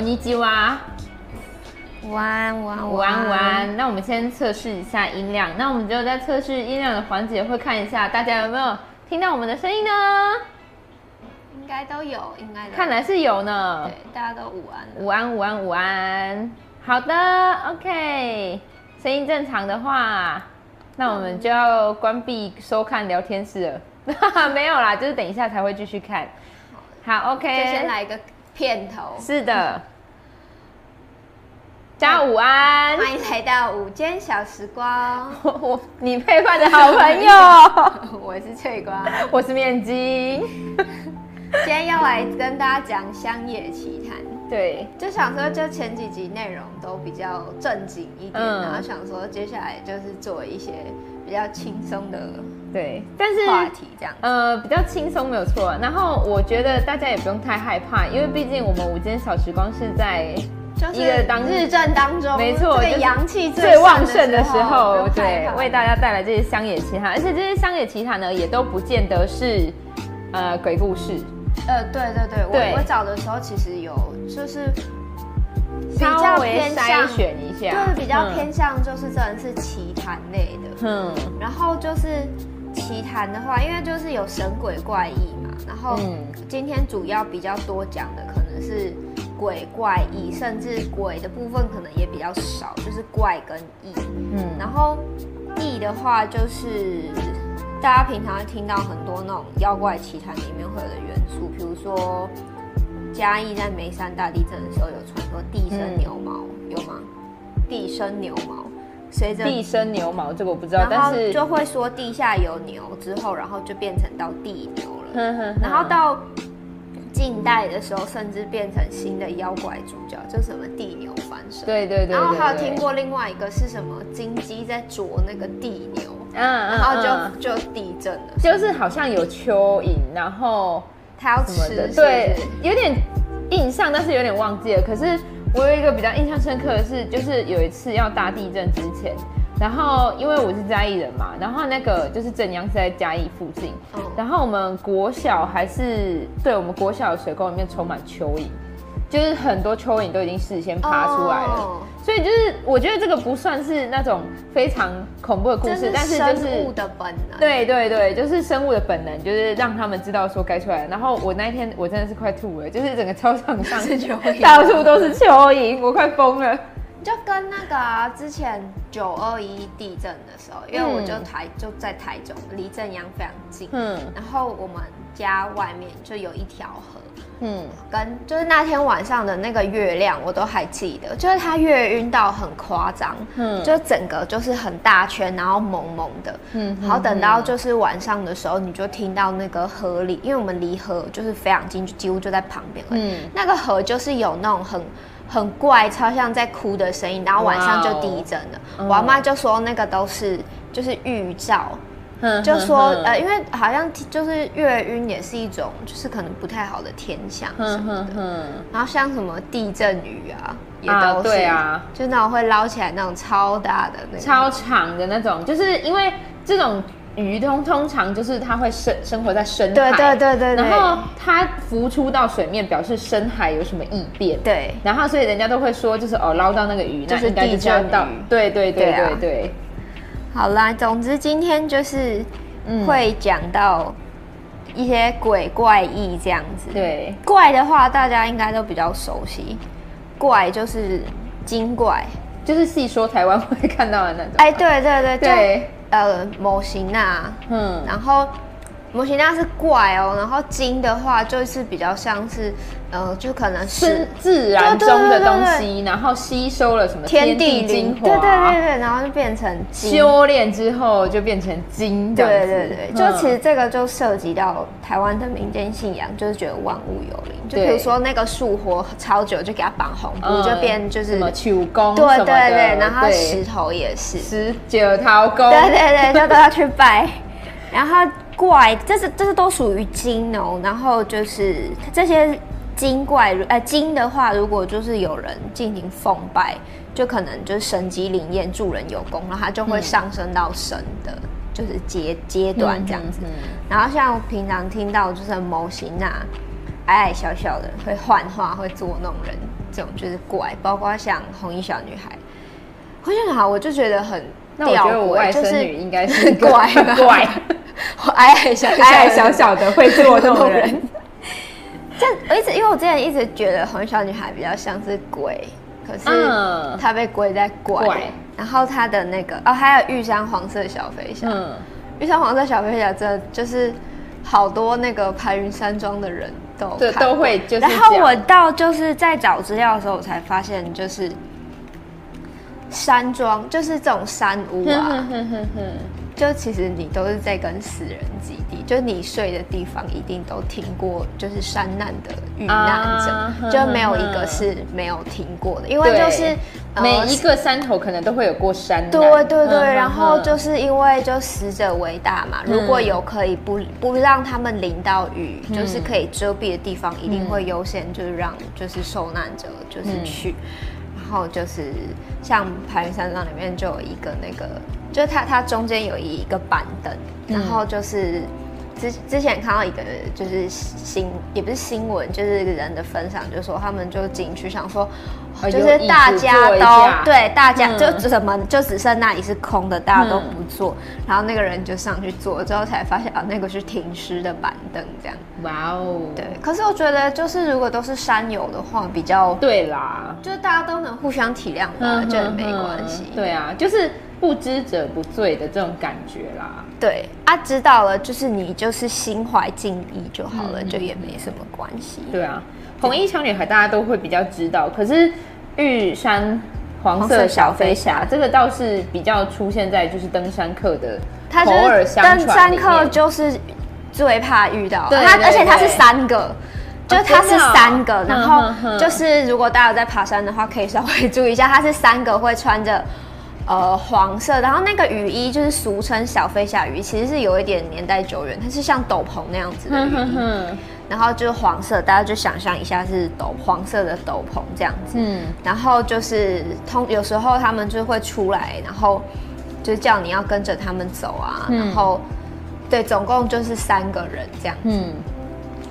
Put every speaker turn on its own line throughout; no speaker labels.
こんにちは。
午安，午安，
午安，午安。那我们先测试一下音量。那我们就在测试音量的环节会看一下大家有没有听到我们的声音呢？
应该都有，应该
看来是有呢。
对，大家都午安，
午安，午安，午安。好的，OK。声音正常的话，那我们就要关闭收看聊天室了。没有啦，就是等一下才会继续看。好，OK。
就先来一个片头。
是的。 大家午安，
欢迎来到午间小时光。
我我你配饭的好朋友，
我是翠瓜，
我是面筋。
今天要来跟大家讲乡野奇谈。
对，
就想说，就前几集内容都比较正经一点，嗯、然后想说接下来就是做一些比较轻松的
对，但是
话题这样。
呃，比较轻松没有错。然后我觉得大家也不用太害怕，因为毕竟我们午间小时光是在。一个当
日正当中，
没错，
阳气
最旺盛的时候，对，为大家带来这些乡野奇谈，而且这些乡野奇谈呢，也都不见得是呃鬼故事。
呃，对对对，对。我我找的时候其实有就是比较偏向
筛选一下，
就是比较偏向就是真的是奇谈类的，嗯，然后就是奇谈的话，因为就是有神鬼怪异嘛，然后今天主要比较多讲的可能是。鬼怪异，甚至鬼的部分可能也比较少，就是怪跟异。嗯，然后异的话，就是大家平常会听到很多那种妖怪奇谈里面会有的元素，比如说嘉义在梅山大地震的时候有传说地生牛毛，嗯、有吗？地生牛毛，随着
地生牛毛这个我不知道，但是
就会说地下有牛之后，然后就变成到地牛了，然后到。近代的时候，甚至变成新的妖怪主角，就什么地牛翻身。
对对对，对。
然后还有听过另外一个是什么金鸡在啄那个地牛，嗯，然后就、嗯、就地震了。
就是好像有蚯蚓，然后
它要吃的，
对，有点印象，但是有点忘记了。可是我有一个比较印象深刻的是，就是有一次要大地震之前。然后，因为我是嘉义人嘛，然后那个就是震央是在嘉义附近，嗯、然后我们国小还是对我们国小的水沟里面充满蚯蚓，就是很多蚯蚓都已经事先爬出来了，哦、所以就是我觉得这个不算是那种非常恐怖的故事，但是就是
生物的本能，
对对对，就是生物的本能，就是让他们知道说该出来。了。然后我那一天我真的是快吐了，就是整个操场上 到处都是蚯蚓，我快疯了。
就跟那个、啊、之前九二一地震的时候，因为我就台就在台中，离震央非常近。嗯，然后我们家外面就有一条河。嗯，跟就是那天晚上的那个月亮，我都还记得，就是它月晕到很夸张。嗯，就整个就是很大圈，然后蒙蒙的。嗯，然后等到就是晚上的时候，你就听到那个河里，因为我们离河就是非常近，就几乎就在旁边。嗯，那个河就是有那种很。很怪，超像在哭的声音，然后晚上就地震了。Wow. 我阿妈就说那个都是就是预兆，嗯、就说呃，因为好像就是月晕也是一种，就是可能不太好的天象什么的。然后像什么地震雨啊，也都是，啊就那种会捞起来那种超大的那种，
超长的那种，就是因为这种。鱼通通常就是它会生生活在深海，
对对对对，
然后它浮出到水面，表示深海有什么异变，
对，
然后所以人家都会说，就是哦捞到那个鱼，就是地震到，对对对对对。
好啦，总之今天就是会讲到一些鬼怪异这样子，
对，
怪的话大家应该都比较熟悉，怪就是精怪，
就是细说台湾会看到的那种，
哎，对对对对。呃，模型啊，嗯，然后模型那是怪哦，然后金的话就是比较像是，呃，就可能是
自然中的东西，然后吸收了什么天地精华，
对对对对，然后就变成
修炼之后就变成精，对对对，
就其实这个就涉及到台湾的民间信仰，就是觉得万物有灵，就比如说那个树活超久，就给它绑红布，就变就是
什么球公，
对对对，然后石头也是。
十九头公，
对对对，就都要去拜，然后。怪，这是这是都属于精哦。然后就是这些精怪，呃，精的话，如果就是有人进行奉拜，就可能就是神机灵验，助人有功，然后他就会上升到神的，嗯、就是阶阶段这样子。嗯嗯嗯、然后像平常听到就是某型啊，矮矮小小的会幻化，会捉弄人，这种就是怪，包括像红衣小女孩，红衣小女孩我就觉得很
那我觉得我外甥女应该是
怪
怪，
矮矮小
矮矮小小的会做那种人。
这我一直因为我之前一直觉得红衣小女孩比较像是鬼，可是她被归在怪。怪然后她的那个哦，还有玉山黄色小飞侠，嗯，玉山黄色小飞侠这就是。好多那个排云山庄的人都
对都会就是，
然后我到就是在找资料的时候，我才发现就是山庄就是这种山屋啊。就其实你都是在跟死人基地，就你睡的地方一定都听过，就是山难的遇难者，啊、就没有一个是没有听过的，因为就是
每一个山头可能都会有过山难。
对对对，然后就是因为就死者为大嘛，如果有可以不不让他们淋到雨，就是可以遮蔽的地方，一定会优先就是让就是受难者就是去。然后就是像排云山庄里面就有一个那个。就是它，它中间有一个板凳，然后就是之之前看到一个就是新也不是新闻，就是人的分享，就是说他们就进去想说，就是大家都对大家就怎么就只剩那里是空的，大家都不坐，然后那个人就上去坐之后才发现啊，那个是停尸的板凳这样。哇哦，对。可是我觉得就是如果都是山友的话，比较
对啦，
就是大家都能互相体谅嘛，就没关系。
对啊，就是。不知者不罪的这种感觉啦，
对啊，知道了，就是你就是心怀敬意就好了，嗯、就也没什么关系。
对啊，红衣小女孩大家都会比较知道，可是玉山黄色小飞侠这个倒是比较出现在就是登山客的口耳相传。登山客
就是最怕遇到他，而且他是三个，就他是三个，然后就是如果大家有在爬山的话，可以稍微注意一下，他是三个会穿着。呃，黄色，然后那个雨衣就是俗称小飞侠雨衣，其实是有一点年代久远，它是像斗篷那样子的雨衣，嗯、哼哼。然后就是黄色，大家就想象一下是斗黄色的斗篷这样子，嗯，然后就是通有时候他们就会出来，然后就叫你要跟着他们走啊，嗯、然后对，总共就是三个人这样子，嗯。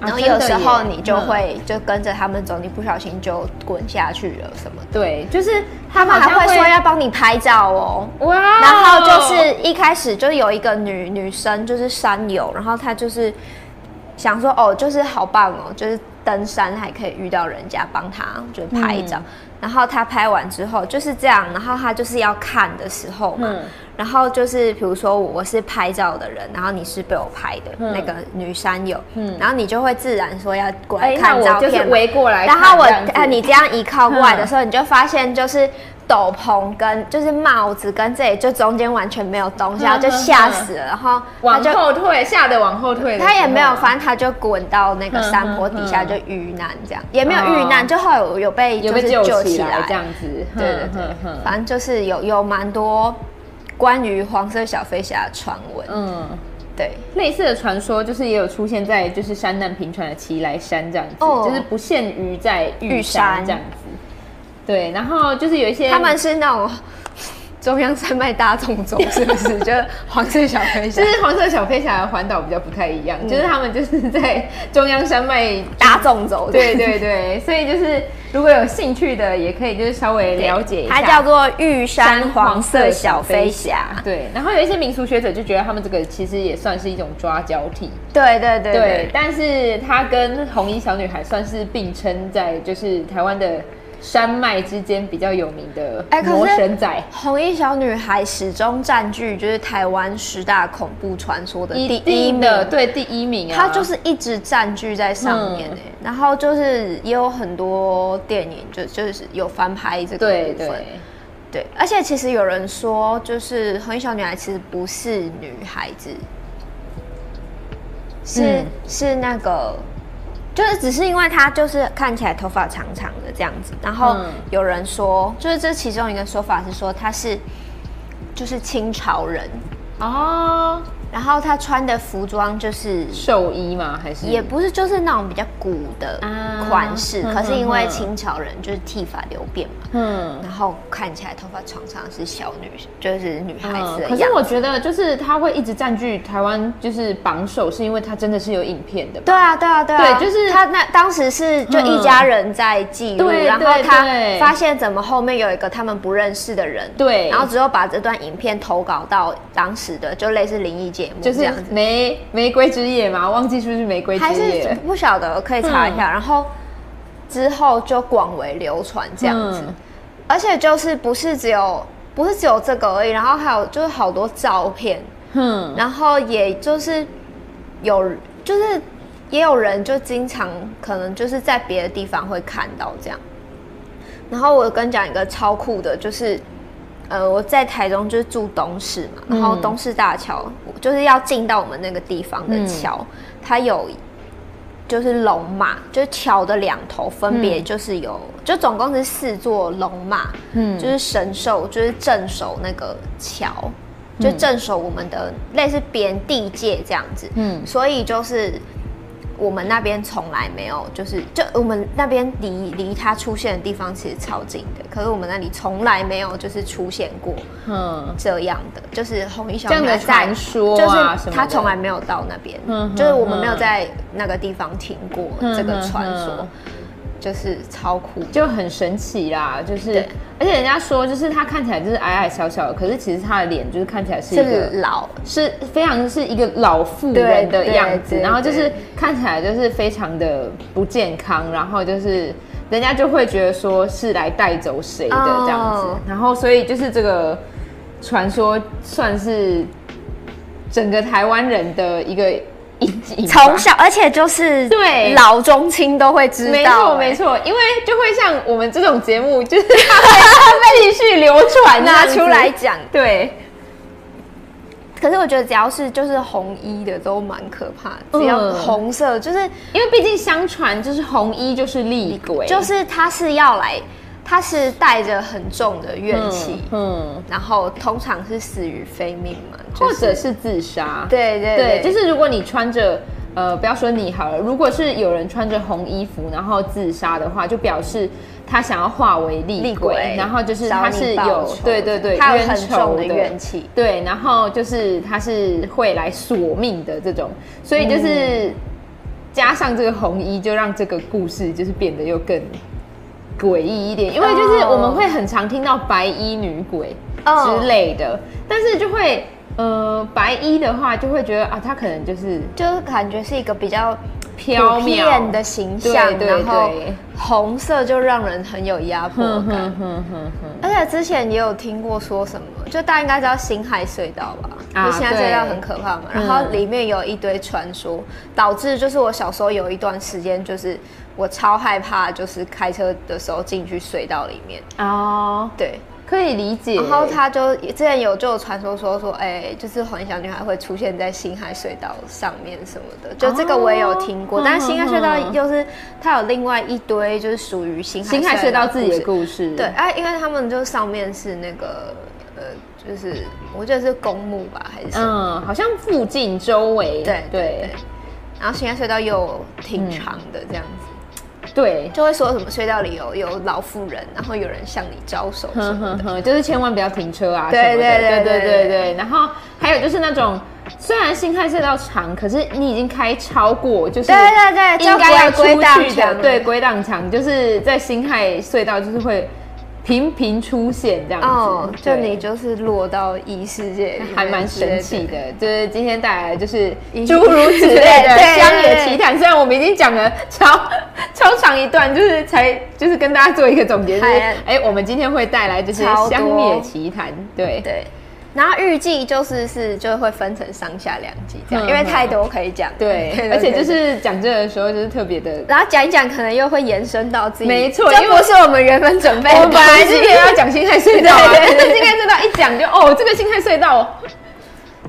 然后有时候你就会就跟着他们走，你不小心就滚下去了什么的。
对，就是
他们还会说要帮你拍照哦。哇！然后就是一开始就是有一个女女生，就是山友，然后她就是想说哦，就是好棒哦，就是登山还可以遇到人家帮她就拍照。然后她拍完之后就是这样，然后她就是要看的时候嘛。然后就是，比如说我是拍照的人，然后你是被我拍的那个女山友，嗯，然后你就会自然说要过来看照片，
围过来。
然后我，呃，你这样一靠过来的时候，你就发现就是斗篷跟就是帽子跟这里就中间完全没有东西，然后就吓死了，然后
往后退，吓得往后退。
他也没有翻，他就滚到那个山坡底下就遇难，这样。也没有遇难，就后来有有被就是救起来这样子。对对对，反正就是有有蛮多。关于黄色小飞侠的传闻，嗯，对，
类似的传说就是也有出现在就是山难平川的奇来山这样子，哦、就是不限于在玉山这样子，对，然后就是有一些
他们是那种。中央山脉大纵走是不是？就是黄色小飞侠，
就是黄色小飞侠的环岛比较不太一样，嗯、就是他们就是在中央山脉
大纵走。
对对对，所以就是如果有兴趣的，也可以就是稍微了解一下。
它叫做玉山黄色小飞侠。
对，然后有一些民俗学者就觉得他们这个其实也算是一种抓交替。
对对对对，
对，但是它跟红衣小女孩算是并称在就是台湾的。山脉之间比较有名的魔神仔，
欸、红衣小女孩始终占据就是台湾十大恐怖传说的第一名，
对，第一名啊，
它就是一直占据在上面、欸。嗯、然后就是也有很多电影就就是有翻拍这个部分，对对。对，而且其实有人说，就是红衣小女孩其实不是女孩子，是、嗯、是那个。就是只是因为他就是看起来头发长长的这样子，然后有人说，就是这其中一个说法是说他是就是清朝人。哦，然后他穿的服装就是
寿衣吗？还是
也不是，就是那种比较古的款式。啊、可是因为清朝人就是剃发留辫嘛，嗯，然后看起来头发长长是小女，就是女孩子。
可是我觉得，就是他会一直占据台湾就是榜首，是因为他真的是有影片的。
对啊，对啊，对啊，对，就是他那当时是就一家人在记录，嗯、然后他发现怎么后面有一个他们不认识的人，对，然后之后把这段影片投稿到当时的就类似灵异节目，
就是玫玫瑰之夜嘛，忘记是不是玫瑰之夜，
还是不晓得，可以查一下。嗯、然后之后就广为流传这样子，嗯、而且就是不是只有不是只有这个而已，然后还有就是好多照片，嗯，然后也就是有就是也有人就经常可能就是在别的地方会看到这样。然后我跟你讲一个超酷的，就是。呃，我在台中就是住东市嘛，然后东市大桥、嗯、就是要进到我们那个地方的桥，嗯、它有就是龙马，就是桥的两头分别就是有，嗯、就总共是四座龙马，嗯，就是神兽，就是镇守那个桥，就镇守我们的类似边地界这样子，嗯，所以就是。我们那边从来没有，就是就我们那边离离它出现的地方其实超近的，可是我们那里从来没有就是出现过，嗯，这样的，就是红衣小女孩传说，就是他从来没有到那边，嗯，就是我们没有在那个地方听过这个传说。就是超酷，
就很神奇啦。就是，而且人家说，就是他看起来就是矮矮小小的，可是其实他的脸就是看起来是一个
是老，
是非常是一个老妇人的样子。然后就是看起来就是非常的不健康，然后就是人家就会觉得说是来带走谁的这样子。Oh. 然后所以就是这个传说算是整个台湾人的一个。
从小，而且就是对。老中青都会知道，没
错没错，因为就会像我们这种节目，就是它会继续流传，
拿出来讲。
对，
可是我觉得只要是就是红衣的都蛮可怕的，只要红色，就是
因为毕竟相传就是红衣就是厉鬼，
就是他是要来。他是带着很重的怨气，嗯，嗯，然后通常是死于非命嘛，
就是、或者是自杀。
对对对，
对，就是如果你穿着，呃，不要说你好了，如果是有人穿着红衣服然后自杀的话，就表示他想要化为厉鬼，鬼然后就是他是有，对对对，
他有很重的怨气，
对，然后就是他是会来索命的这种，所以就是加上这个红衣，就让这个故事就是变得又更。诡异一点，因为就是我们会很常听到白衣女鬼之类的，oh. 但是就会呃白衣的话就会觉得啊，他可能就是
就是感觉是一个比较飘渺的形象，对对对，然后红色就让人很有压迫感。而且之前也有听过说什么，就大家应该知道辛亥隧道吧？啊，辛亥隧道很可怕嘛，然后里面有一堆传说，导致就是我小时候有一段时间就是。我超害怕，就是开车的时候进去隧道里面
哦，
对，
可以理解。
然后他就之前有就有传说说说，哎、欸，就是红衣小女孩会出现在星海隧道上面什么的，就这个我也有听过。哦、但是星海隧道就是它有另外一堆，就是属于星海星海
隧道自己的故事。
对，哎、啊，因为他们就上面是那个呃，就是我觉得是公墓吧，还是
嗯，好像附近周围
对对，对。然后新安隧道又挺长的这样子。
对，
就会说什么隧道里有有老妇人，然后有人向你招手什么的，
就是千万不要停车啊！
对对对对
对对对。然后还有就是那种，虽然辛亥隧道长，可是你已经开超过，就是对
对对，
应该要出去的，对，归档长就是在辛亥隧道就是会。频频出现这样子，哦，
就你就是落到异世界，
还蛮神奇的。就是今天带来的就是诸 如此类的乡野奇谈。虽然我们已经讲了超 超长一段，就是才就是跟大家做一个总结，就是哎，我们今天会带来就是乡野奇谈，对。
对。然后预计就是是就会分成上下两集这样，因为太多可以讲。
对，而且就是讲这个的时候就是特别的，
然后讲一讲可能又会延伸到自己。
没错，
这不是我们原本准备的。
我们本来今天要讲辛亥隧道，但是辛亥隧道一讲就哦，这个辛亥隧道。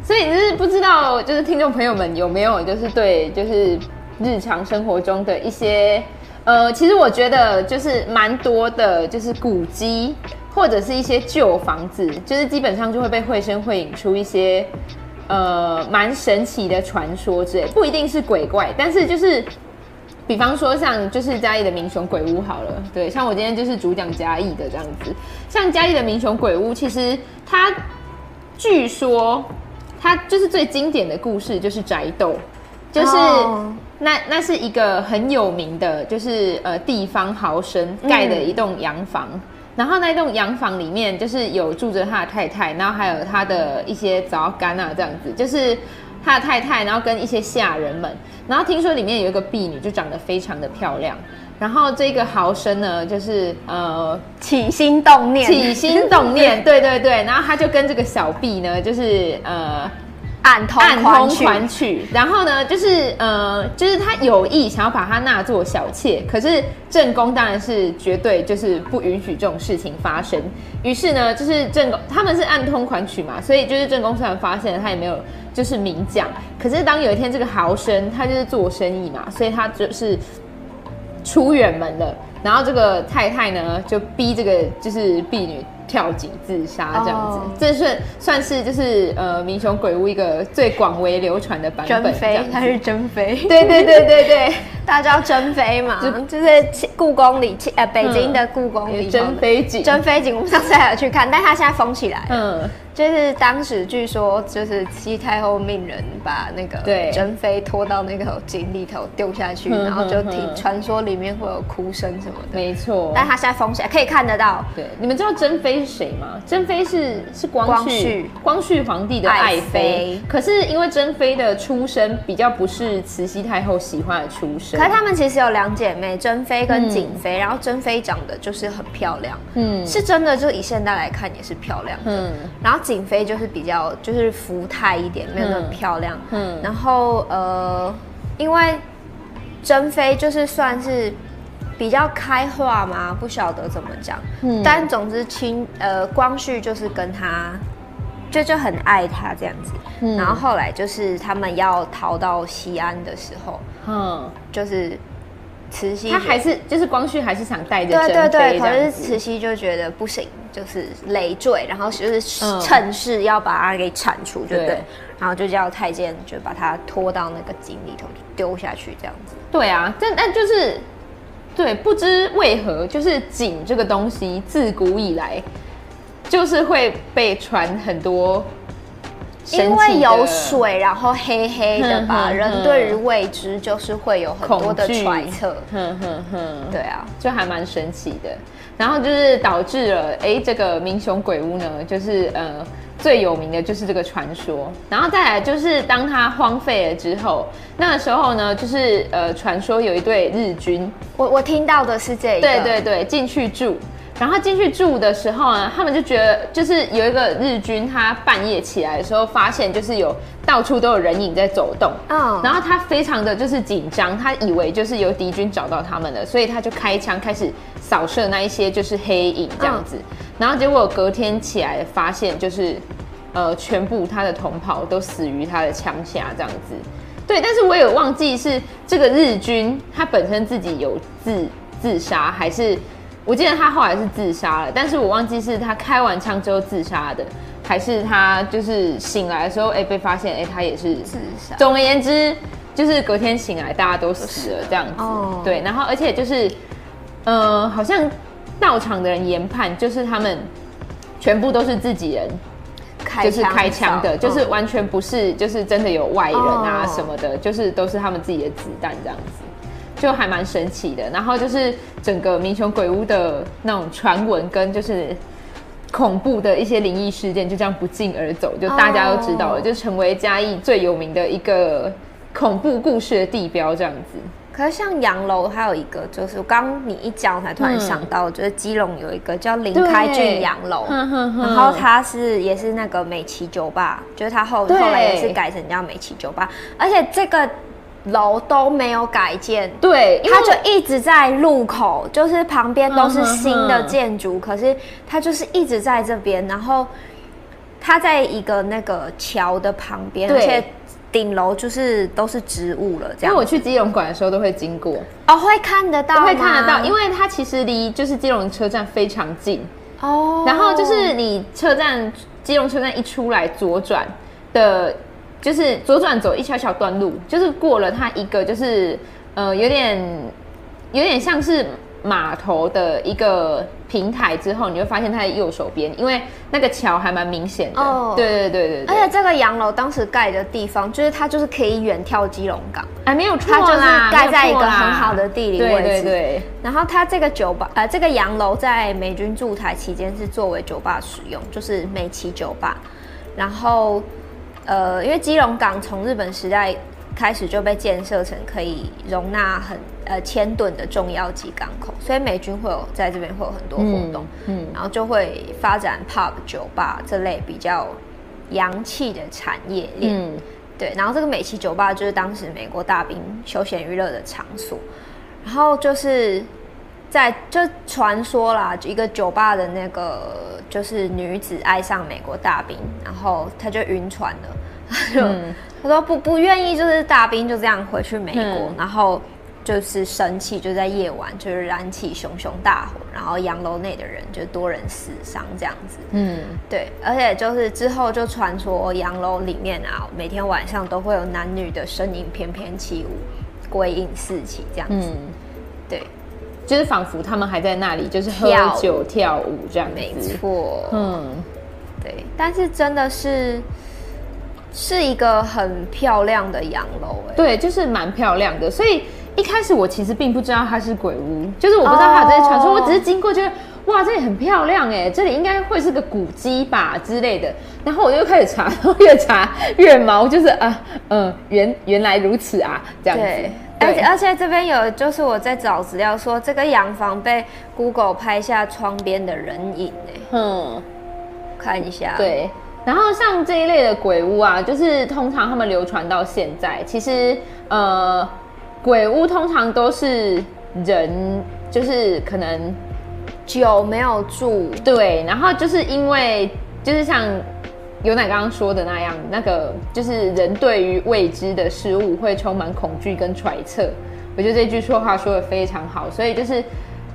所以就是不知道，就是听众朋友们有没有就是对就是日常生活中的一些呃，其实我觉得就是蛮多的，就是古迹。或者是一些旧房子，就是基本上就会被绘声绘影出一些，呃蛮神奇的传说之类，不一定是鬼怪，但是就是。比方说，像就是嘉义的民雄鬼屋好了，对，像我今天就是主讲嘉义的这样子。像嘉义的民雄鬼屋，其实它据说它就是最经典的故事就是宅斗，就是那那是一个很有名的，就是呃地方豪绅盖的一栋洋房，嗯、然后那栋洋房里面就是有住着他的太太，然后还有他的一些早干啊这样子，就是。他的太太，然后跟一些下人们，然后听说里面有一个婢女，就长得非常的漂亮。然后这个豪绅呢，就是呃
起心动念，
起心动念，对对对。然后他就跟这个小婢呢，就是呃。
暗通
暗通款曲，然后呢，就是呃，就是他有意想要把她纳做小妾，可是正宫当然是绝对就是不允许这种事情发生。于是呢，就是正宫他们是暗通款曲嘛，所以就是正宫虽然发现了，他也没有就是明讲。可是当有一天这个豪绅他就是做生意嘛，所以他就是出远门了，然后这个太太呢就逼这个就是婢女。跳井自杀这样子，这是算是就是呃，民雄鬼屋一个最广为流传的版本。
珍妃，她是珍妃。
对对对对对，
大家知道珍妃嘛？就，就是故宫里，呃，北京的故宫里
珍妃井。
珍妃井，我们上次还有去看，但它现在封起来。嗯。就是当时据说，就是慈禧太后命人把那个珍妃拖到那个井里头丢下去，然后就听传说里面会有哭声什么的。
没错，
但他现在封起来，可以看得到。
对，你们知道珍妃是谁吗？珍妃是是光绪光绪皇帝的爱妃，可是因为珍妃的出身比较不是慈禧太后喜欢的出身。
可是他们其实有两姐妹，珍妃跟景妃，然后珍妃长得就是很漂亮，嗯，是真的，就以现代来看也是漂亮的，嗯，然后。景妃就是比较就是福态一点，没有那么漂亮。嗯，然后呃，因为珍妃就是算是比较开化嘛，不晓得怎么讲。嗯，但总之清呃光绪就是跟他就就很爱他这样子。嗯，然后后来就是他们要逃到西安的时候，嗯，就是。慈禧他
还是就是光绪还是想带着
对对对，可是慈禧就觉得不行，就是累赘，然后就是趁势要把他给铲除，就对，对，然后就叫太监就把他拖到那个井里头丢下去，这样子。
对啊，但但就是对，不知为何，就是井这个东西自古以来就是会被传很多。
因为有水，然后黑黑的吧，人对于未知就是会有很多的揣测。哼哼哼，对啊，
就还蛮神奇的。然后就是导致了，哎，这个民雄鬼屋呢，就是呃最有名的就是这个传说。然后再来就是当它荒废了之后，那个时候呢，就是呃传说有一对日军，
我我听到的是这个，
对对对，进去住。然后进去住的时候呢，他们就觉得就是有一个日军，他半夜起来的时候发现就是有到处都有人影在走动，嗯，然后他非常的就是紧张，他以为就是有敌军找到他们了，所以他就开枪开始扫射那一些就是黑影这样子，然后结果隔天起来发现就是呃全部他的同袍都死于他的枪下这样子，对，但是我有忘记是这个日军他本身自己有自自杀还是。我记得他后来是自杀了，但是我忘记是他开完枪之后自杀的，还是他就是醒来的时候，哎、欸，被发现，哎、欸，他也是自杀。总而言之，就是隔天醒来，大家都死了这样子。哦。对，然后而且就是，呃，好像到场的人研判，就是他们全部都是自己人，开就是开枪的，就是完全不是，就是真的有外人啊什么的，哦、就是都是他们自己的子弹这样子。就还蛮神奇的，然后就是整个民雄鬼屋的那种传闻跟就是恐怖的一些灵异事件，就这样不胫而走，就大家都知道了，oh. 就成为嘉义最有名的一个恐怖故事的地标这样子。
可是像洋楼还有一个，就是刚你一讲，我才突然想到，嗯、就是基隆有一个叫林开俊洋楼，然后它是也是那个美琪酒吧，就是它后后来也是改成叫美琪酒吧，而且这个。楼都没有改建，
对，
它就一直在路口，就是旁边都是新的建筑，可是它就是一直在这边，然后它在一个那个桥的旁边，而且顶楼就是都是植物了。这样，
因为我去基隆馆的时候都会经过，
哦，会看得到，
会看得到，因为它其实离就是基隆车站非常近哦。然后就是你车站基隆车站一出来左转的。就是左转走一小小段路，就是过了它一个就是呃有点有点像是码头的一个平台之后，你会发现它的右手边，因为那个桥还蛮明显的。哦，对对对对，对。
而且这个洋楼当时盖的地方，就是它就是可以远眺基隆港，
哎，没有错啦，
它就是盖在一个很好的地理位置。
对对对。
然后它这个酒吧，呃，这个洋楼在美军驻台期间是作为酒吧使用，就是美琪酒吧。然后。呃，因为基隆港从日本时代开始就被建设成可以容纳很呃千吨的重要级港口，所以美军会有在这边会有很多活动，嗯，嗯。然后就会发展 pub 酒吧这类比较洋气的产业链，嗯，对，然后这个美琪酒吧就是当时美国大兵休闲娱乐的场所，然后就是。在就传说啦，一个酒吧的那个就是女子爱上美国大兵，然后她就晕船了，她 就、嗯、她说不不愿意，就是大兵就这样回去美国，嗯、然后就是生气，就在夜晚就是燃起熊熊大火，然后洋楼内的人就多人死伤这样子，嗯，对，而且就是之后就传说洋楼里面啊，每天晚上都会有男女的身影翩翩起舞，归隐四起这样子，嗯、对。
就是仿佛他们还在那里，就是喝酒跳舞这样子。
没错，嗯，对。但是真的是是一个很漂亮的洋楼，哎，
对，就是蛮漂亮的。所以一开始我其实并不知道它是鬼屋，就是我不知道它有这些传说，哦、我只是经过觉得哇，这里很漂亮，哎，这里应该会是个古迹吧之类的。然后我就开始查，然后越查越毛，就是啊，嗯，原原来如此啊，这样子。
而且而且这边有，就是我在找资料说，这个洋房被 Google 拍下窗边的人影哎，嗯，看一下。
对，然后像这一类的鬼屋啊，就是通常他们流传到现在，其实呃，鬼屋通常都是人，就是可能
久没有住，
对，然后就是因为就是像。有奶刚刚说的那样，那个就是人对于未知的事物会充满恐惧跟揣测。我觉得这句说话说的非常好，所以就是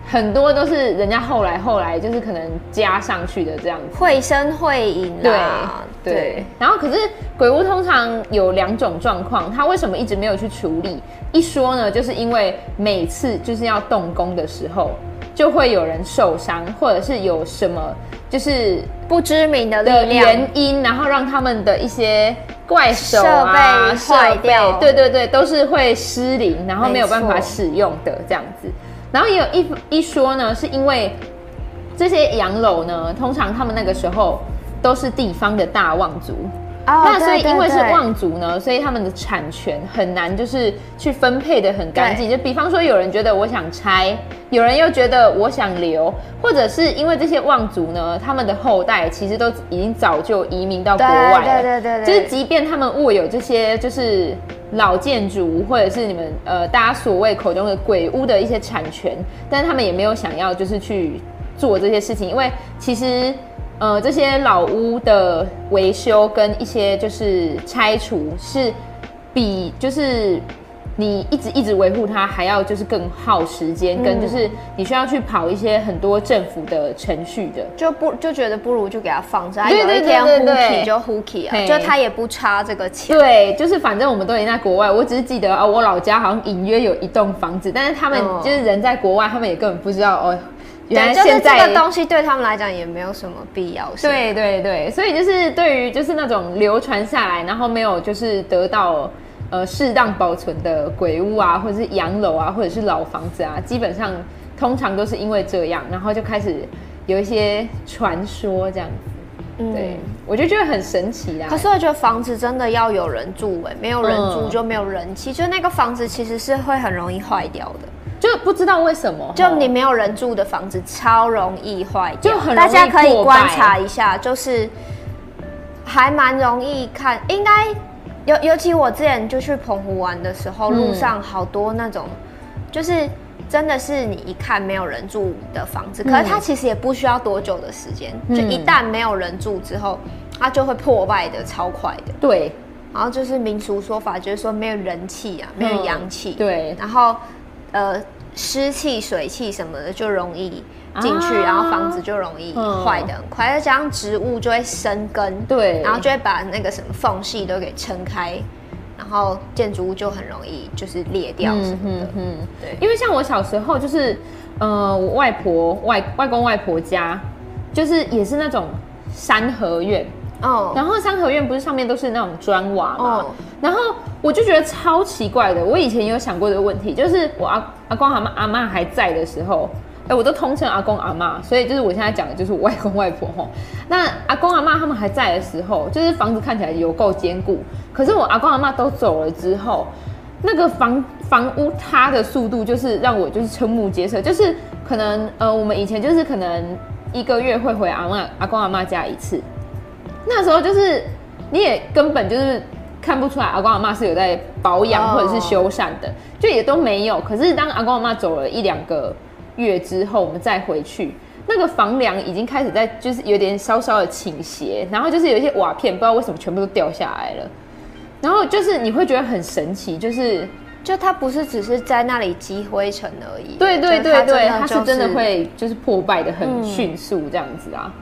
很多都是人家后来后来就是可能加上去的这样子，
绘声会影
对对。对然后可是鬼屋通常有两种状况，他为什么一直没有去处理？一说呢，就是因为每次就是要动工的时候。就会有人受伤，或者是有什么就是
不知名的
的原因，然后让他们的一些怪手啊
设备坏掉，
对对对，都是会失灵，然后没有办法使用的这样子。然后也有一一说呢，是因为这些洋楼呢，通常他们那个时候都是地方的大望族。Oh, 那所以因为是望族呢，所以他们的产权很难就是去分配的很干净。就比方说，有人觉得我想拆，有人又觉得我想留，或者是因为这些望族呢，他们的后代其实都已经早就移民到国外了。对对对对，就是即便他们握有这些就是老建筑，或者是你们呃大家所谓口中的鬼屋的一些产权，但是他们也没有想要就是去做这些事情，因为其实。呃，这些老屋的维修跟一些就是拆除，是比就是你一直一直维护它还要就是更耗时间，嗯、跟就是你需要去跑一些很多政府的程序的，
就不就觉得不如就给它放着，有一天就 hooky 啊，就他也不差这个钱。
对，就是反正我们都已经在国外，我只是记得啊、哦，我老家好像隐约有一栋房子，但是他们就是人在国外，他们也根本不知道哦。
对，就是这个东西对他们来讲也没有什么必要性。
对对对，所以就是对于就是那种流传下来，然后没有就是得到呃适当保存的鬼屋啊，或者是洋楼啊，或者是老房子啊，基本上通常都是因为这样，然后就开始有一些传说这样子。嗯，对，我就觉得很神奇啦。
可是我觉得房子真的要有人住哎，没有人住就没有人气，嗯、就那个房子其实是会很容易坏掉的。
就不知道为什么，
就你没有人住的房子超容易坏掉，
就很
大家可以观察一下，就是还蛮容易看。应该尤尤其我之前就去澎湖玩的时候，路上好多那种，就是真的是你一看没有人住的房子，可是它其实也不需要多久的时间，就一旦没有人住之后，它就会破败的超快的。
对，
然后就是民俗说法，就是说没有人气啊，没有阳气。
对，
然后。呃，湿气、水气什么的就容易进去，啊、然后房子就容易坏的很快，再加上植物就会生根，
对，
然后就会把那个什么缝隙都给撑开，然后建筑物就很容易就是裂掉什么的。嗯，嗯对，
因为像我小时候就是，呃，我外婆外外公外婆家，就是也是那种三合院。哦，然后三合院不是上面都是那种砖瓦吗？哦，然后我就觉得超奇怪的。我以前也有想过这个问题，就是我阿阿公阿妈阿妈还在的时候，哎，我都通称阿公阿妈，所以就是我现在讲的就是我外公外婆吼。那阿公阿妈他们还在的时候，就是房子看起来有够坚固。可是我阿公阿妈都走了之后，那个房房屋塌的速度，就是让我就是瞠目结舌。就是可能呃，我们以前就是可能一个月会回阿妈阿公阿妈家一次。那时候就是你也根本就是看不出来阿公阿妈是有在保养或者是修缮的，就也都没有。可是当阿公阿妈走了一两个月之后，我们再回去，那个房梁已经开始在就是有点稍稍的倾斜，然后就是有一些瓦片不知道为什么全部都掉下来了。然后就是你会觉得很神奇，就是
就它不是只是在那里积灰尘而已，
对对对对，它是真的会就是破败的很迅速这样子啊。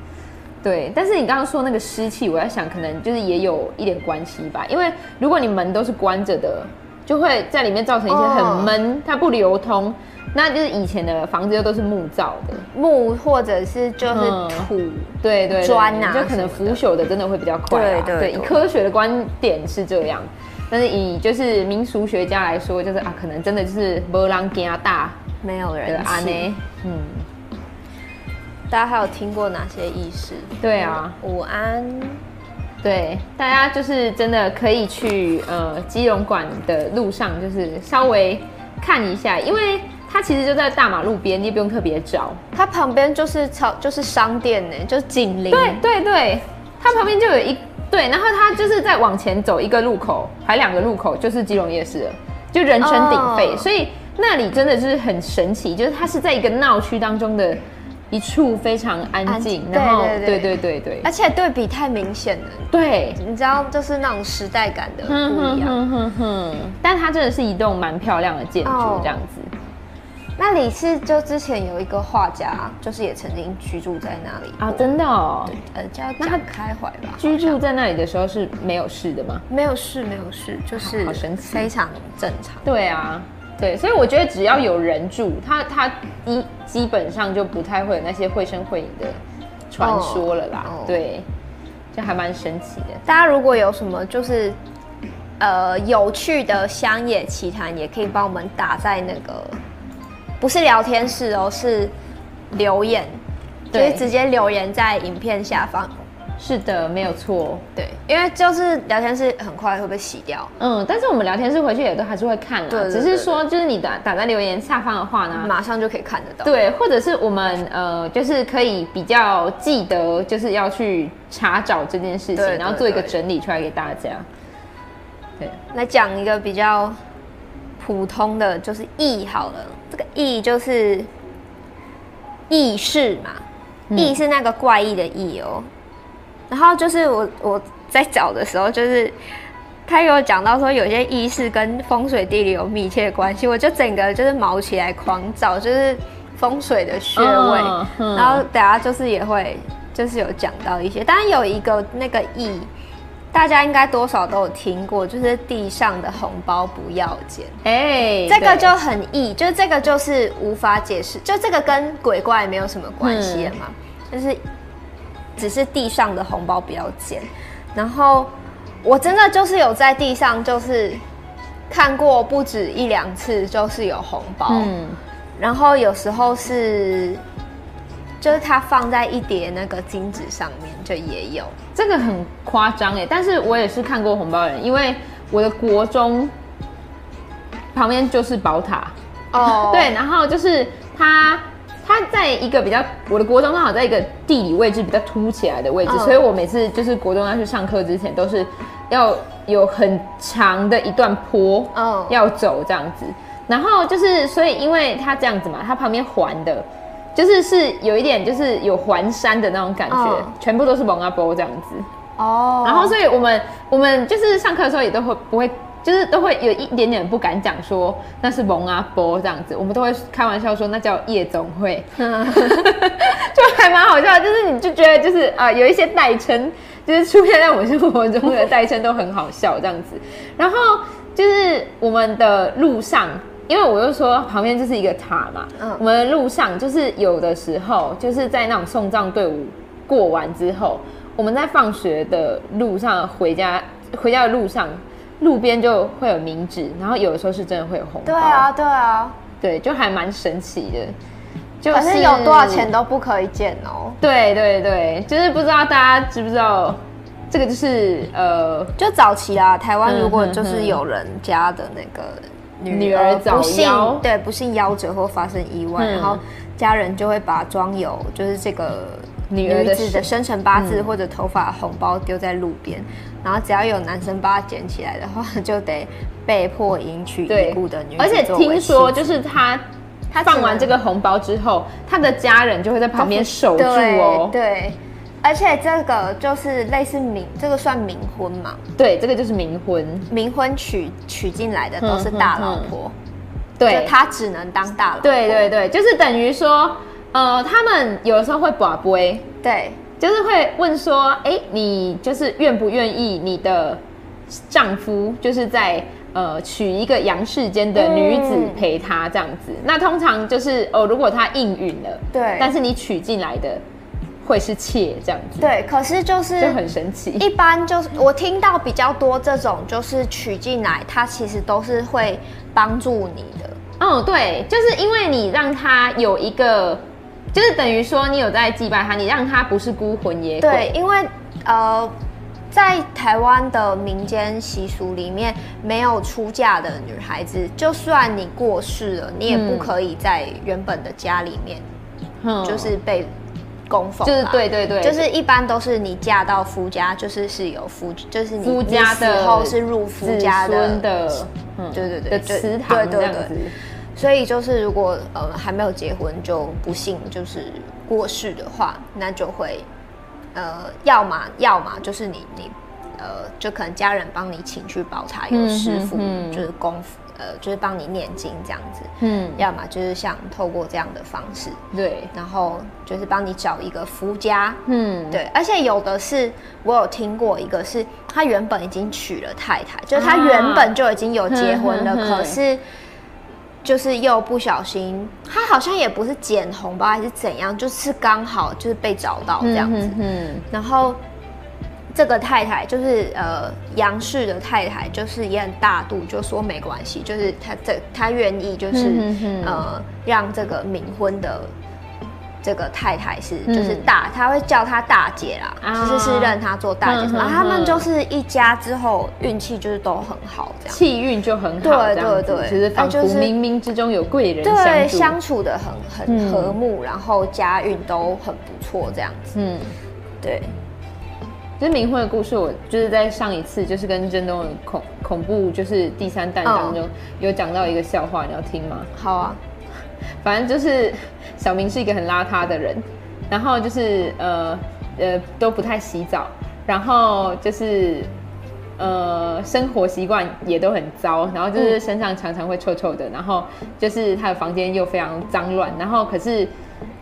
对，但是你刚刚说那个湿气，我在想可能就是也有一点关系吧，因为如果你门都是关着的，就会在里面造成一些很闷，哦、它不流通。那就是以前的房子又都是木造的，
木或者是就是土，
嗯、对对
砖啊，
就可能腐朽的真的会比较快。对对，对，以科学的观点是这样，但是以就是民俗学家来说，就是啊，可能真的就是没人怕大，
没有人安呢，嗯。大家还有听过哪些意识？
对啊，
午安。
对，大家就是真的可以去呃基隆馆的路上，就是稍微看一下，因为它其实就在大马路边，你也不用特别找，
它旁边就是超就是商店呢，就是紧邻。
对对对，它旁边就有一对，然后它就是再往前走一个路口，还两个路口就是基隆夜市了，就人声鼎沸，oh. 所以那里真的就是很神奇，就是它是在一个闹区当中的。一处非常安静，然后对对对对对，
而且对比太明显了，
对，
你知道就是那种时代感的不一样，哼哼哼，
但它真的是一栋蛮漂亮的建筑，这样子。
那里是就之前有一个画家，就是也曾经居住在那里
啊，真的哦，
呃叫蒋开怀吧。
居住在那里的时候是没有事的吗？
没有事，没有事，就是
好神奇，
非常正常。
对啊。对，所以我觉得只要有人住，他他一基本上就不太会有那些绘声绘影的传说了啦。Oh, oh. 对，就还蛮神奇的。
大家如果有什么就是呃有趣的乡野奇谈，也可以帮我们打在那个不是聊天室哦，是留言，对，就是直接留言在影片下方。
是的，没有错。
对，因为就是聊天室很快会被洗掉。
嗯，但是我们聊天室回去也都还是会看的。对，只是说就是你打打在留言下方的话呢，
马上就可以看得到。
对，或者是我们呃，就是可以比较记得，就是要去查找这件事情，然后做一个整理出来给大家。对，
来讲一个比较普通的，就是异好了。这个异就是异事嘛，异、嗯、是那个怪异的异哦。然后就是我我在找的时候，就是他有讲到说有些仪式跟风水地理有密切关系，我就整个就是毛起来狂找，就是风水的穴位。哦嗯、然后等下就是也会就是有讲到一些，当然有一个那个意，大家应该多少都有听过，就是地上的红包不要捡。哎，这个就很异，就是这个就是无法解释，就这个跟鬼怪没有什么关系了嘛，嗯、就是。只是地上的红包不要捡，然后我真的就是有在地上就是看过不止一两次，就是有红包，嗯，然后有时候是就是它放在一叠那个金纸上面就也有，
这个很夸张哎，但是我也是看过红包人，因为我的国中旁边就是宝塔。哦，对，然后就是它。它在一个比较，我的国中刚好在一个地理位置比较凸起来的位置，哦、所以我每次就是国中要去上课之前，都是要有很长的一段坡嗯要走这样子。然后就是，所以因为它这样子嘛，它旁边环的，就是是有一点就是有环山的那种感觉，哦、全部都是蒙阿波这样子哦。然后所以我们我们就是上课的时候也都会不会就是都会有一点点不敢讲说那是蒙阿波这样子，我们都会开玩笑说那叫夜总会，就还蛮好笑。就是你就觉得就是啊、呃，有一些代称，就是出现在我们生活中的代称都很好笑这样子。然后就是我们的路上，因为我就说旁边就是一个塔嘛，嗯，我们的路上就是有的时候就是在那种送葬队伍过完之后，我们在放学的路上回家，回家的路上。路边就会有冥纸，然后有的时候是真的会有红包。
对啊，对啊，
对，就还蛮神奇的。
就是、可是有多少钱都不可以捡哦。
对对对，就是不知道大家知不知道，这个就是呃，
就早期啊，台湾如果就是有人家的那个女儿不幸，对，不幸夭折或发生意外，嗯、然后家人就会把装有就是这个。女儿子的生辰八字或者头发红包丢在路边，嗯，然后只要有男生把它捡起来的话，就得被迫迎娶已故的女子。
而且听说，就是他他放完这个红包之后，他的家人就会在旁边守住哦。
对，对，而且这个就是类似冥，这个算冥婚嘛？
对，这个就是冥婚。
冥婚娶娶进来的都是大老婆，对，他只能当大老婆。
对对对，就是等于说。呃，他们有的时候会把杯，
对，
就是会问说，哎、欸，你就是愿不愿意你的丈夫就是在呃娶一个阳世间的女子陪他这样子？嗯、那通常就是哦，如果他应允了，
对，
但是你娶进来的会是妾这样子，
对，可是就是
就很神奇。
一般就是我听到比较多这种，就是娶进来，他其实都是会帮助你的。
嗯，对，就是因为你让他有一个。就是等于说，你有在祭拜他，你让他不是孤魂野鬼。
对，因为呃，在台湾的民间习俗里面，没有出嫁的女孩子，就算你过世了，你也不可以在原本的家里面，嗯，就是被供奉。
就是对对对，
就是一般都是你嫁到夫家，就是是有夫，就是你夫家的时候是入夫家的，
的
嗯，对对对，
的祠堂这样子。
所以就是，如果呃还没有结婚就不幸就是过世的话，那就会呃要么要么就是你你呃就可能家人帮你请去保茶有师傅、嗯、就是功夫呃就是帮你念经这样子，嗯，要么就是像透过这样的方式，
对，
然后就是帮你找一个夫家，嗯，对，而且有的是我有听过一个是他原本已经娶了太太，就是他原本就已经有结婚了，啊、可是。就是又不小心，他好像也不是捡红包还是怎样，就是刚好就是被找到这样子。嗯，嗯，然后这个太太就是呃杨氏的太太，就是也很大度，就说没关系，就是他这他愿意就是呃让这个冥婚的。这个太太是就是大，他、嗯、会叫她大姐啦，其、啊、实是认她做大姐。然后他们就是一家之后运气就是都很好，这样
气运就很好。
对对对，
其实仿佛冥冥之中有贵人
对，相处的很很和睦，嗯、然后家运都很不错，这样子。嗯，对。
其实冥婚的故事，我就是在上一次就是跟震东的恐恐怖就是第三弹当中有讲到一个笑话，你要听吗？
好啊。
反正就是小明是一个很邋遢的人，然后就是呃呃都不太洗澡，然后就是呃生活习惯也都很糟，然后就是身上常常会臭臭的，然后就是他的房间又非常脏乱，然后可是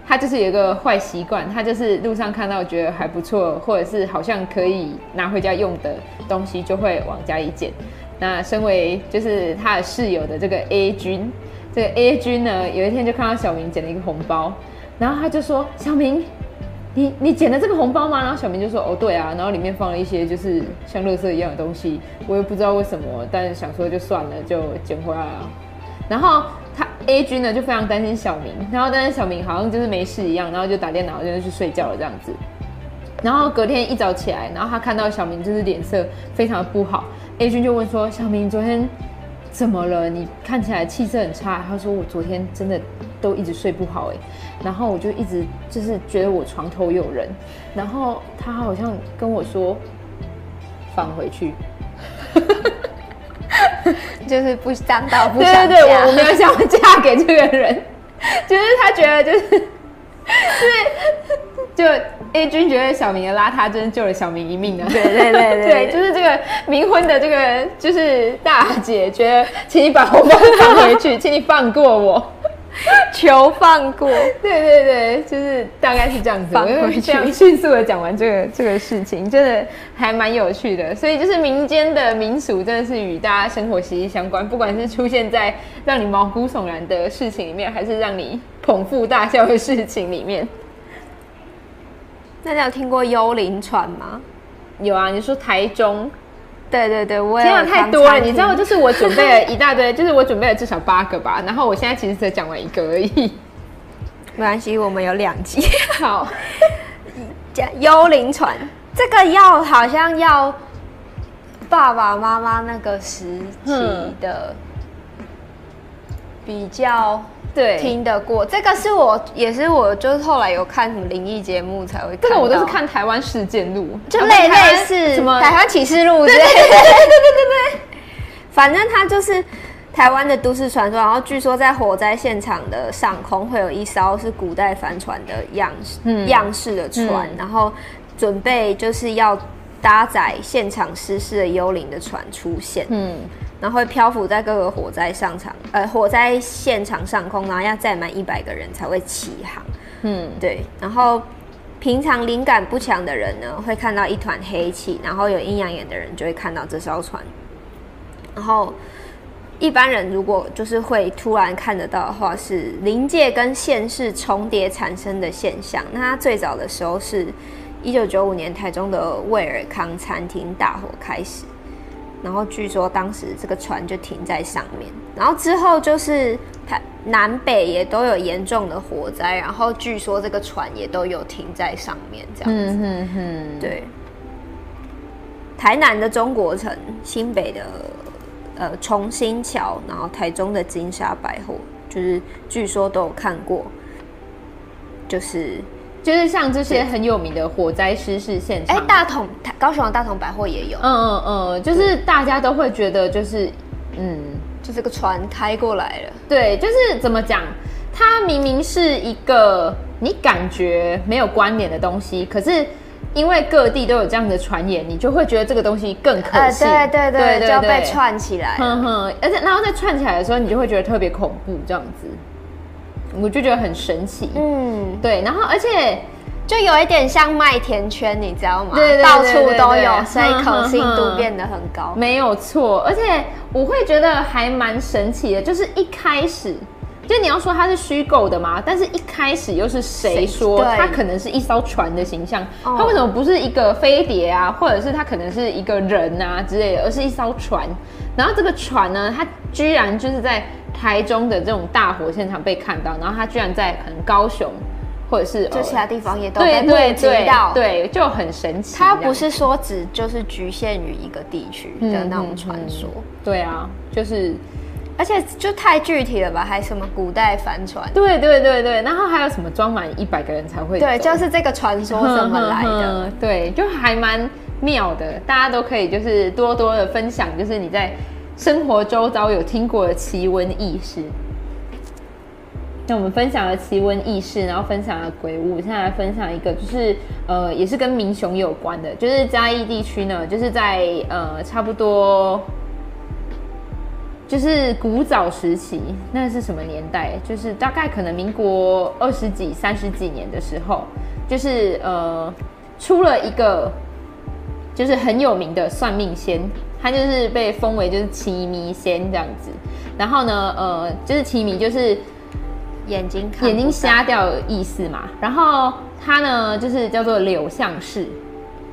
他就是有一个坏习惯，他就是路上看到觉得还不错，或者是好像可以拿回家用的东西，就会往家里捡。那身为就是他的室友的这个 A 君。这个 A 君呢，有一天就看到小明捡了一个红包，然后他就说：“小明，你你捡了这个红包吗？”然后小明就说：“哦，对啊。”然后里面放了一些就是像垃圾一样的东西，我也不知道为什么，但想说就算了，就捡回来了。然后他 A 君呢就非常担心小明，然后但是小明好像就是没事一样，然后就打电脑就去睡觉了这样子。然后隔天一早起来，然后他看到小明就是脸色非常的不好，A 君就问说：“小明昨天？”怎么了？你看起来气色很差。他说我昨天真的都一直睡不好哎，然后我就一直就是觉得我床头有人，然后他好像跟我说放回去，
就是不当到不
想嫁。对对对，我没有想嫁给这个人，就是他觉得就是，对，就。A 君觉得小明的邋遢真救了小明一命呢。
对对对 对，
对，就是这个冥婚的这个就是大姐觉得，请你把红包放回去，请你放过我。
求放过，
对对对，就是大概是这样子。我就这样迅速的讲完这个这个事情，真的还蛮有趣的。所以就是民间的民俗，真的是与大家生活息息相关。不管是出现在让你毛骨悚然的事情里面，还是让你捧腹大笑的事情里面。
那你有听过幽灵船吗？
有啊，你说台中。
对对对，我
天啊，太多了！你知道，就是我准备了一大堆，就是我准备了至少八个吧。然后我现在其实才讲完一个而已。
没关系，我们有两集。
好，
讲幽灵船，这个要好像要爸爸妈妈那个时期的比较。对，听得过这个是我也是我就是后来有看什么灵异节目才会看，这个
我都是看台湾事件录，
就类类似什么台湾启示录之类的，对对对对对对对，反正它就是台湾的都市传说。然后据说在火灾现场的上空会有一艘是古代帆船的样式、嗯、样式的船，嗯、然后准备就是要搭载现场失事的幽灵的船出现。嗯。然后会漂浮在各个火灾上场，呃，火灾现场上空，然后要载满一百个人才会起航。嗯，对。然后平常灵感不强的人呢，会看到一团黑气；然后有阴阳眼的人就会看到这艘船。然后一般人如果就是会突然看得到的话，是灵界跟现世重叠产生的现象。那它最早的时候是一九九五年台中的威尔康餐厅大火开始。然后据说当时这个船就停在上面，然后之后就是台南北也都有严重的火灾，然后据说这个船也都有停在上面这样子。嗯哼哼，对。台南的中国城、新北的呃重新桥，然后台中的金沙百货，就是据说都有看过，就是。
就是像这些很有名的火灾失事现场，
哎，大同高雄的大同百货也有，
嗯嗯嗯，就是大家都会觉得就是，嗯，
就这个船开过来了，
对，就是怎么讲，它明明是一个你感觉没有关联的东西，可是因为各地都有这样的传言，你就会觉得这个东西更可信，
对对对对，就要被串起来，
哼哼，而且然后再串起来的时候，你就会觉得特别恐怖，这样子。我就觉得很神奇，嗯，对，然后而且
就有一点像麦田圈，你知道吗？
对，对，对，
到处都有，所以可信度变得很高。
没有错，而且我会觉得还蛮神奇的，就是一开始，就你要说它是虚构的嘛，但是一开始又是谁说它可能是一艘船的形象？它为什么不是一个飞碟啊，或者是它可能是一个人啊之类的，而是一艘船？然后这个船呢，它居然就是在。台中的这种大火现场被看到，然后它居然在可能高雄，或者是
就其他地方也都被目击到，
对，就很神奇。
它不是说只就是局限于一个地区的那种传说，嗯嗯嗯，
对啊，就是，
而且就太具体了吧？还什么古代帆船？
对对对对，然后还有什么装满一百个人才会？
对，就是这个传说怎么来的？
对，就还蛮妙的，大家都可以就是多多的分享，就是你在。生活周遭有听过的奇闻异事，那我们分享了奇闻异事，然后分享了鬼屋，现在来分享一个，就是呃，也是跟民雄有关的，就是嘉义地区呢，就是在呃差不多，就是古早时期，那是什么年代？就是大概可能民国二十几、三十几年的时候，就是呃出了一个，就是很有名的算命仙。他就是被封为就是奇迷仙这样子，然后呢，呃，就是奇迷就是
眼睛
眼睛瞎掉的意思嘛。然后他呢，就是叫做柳相士，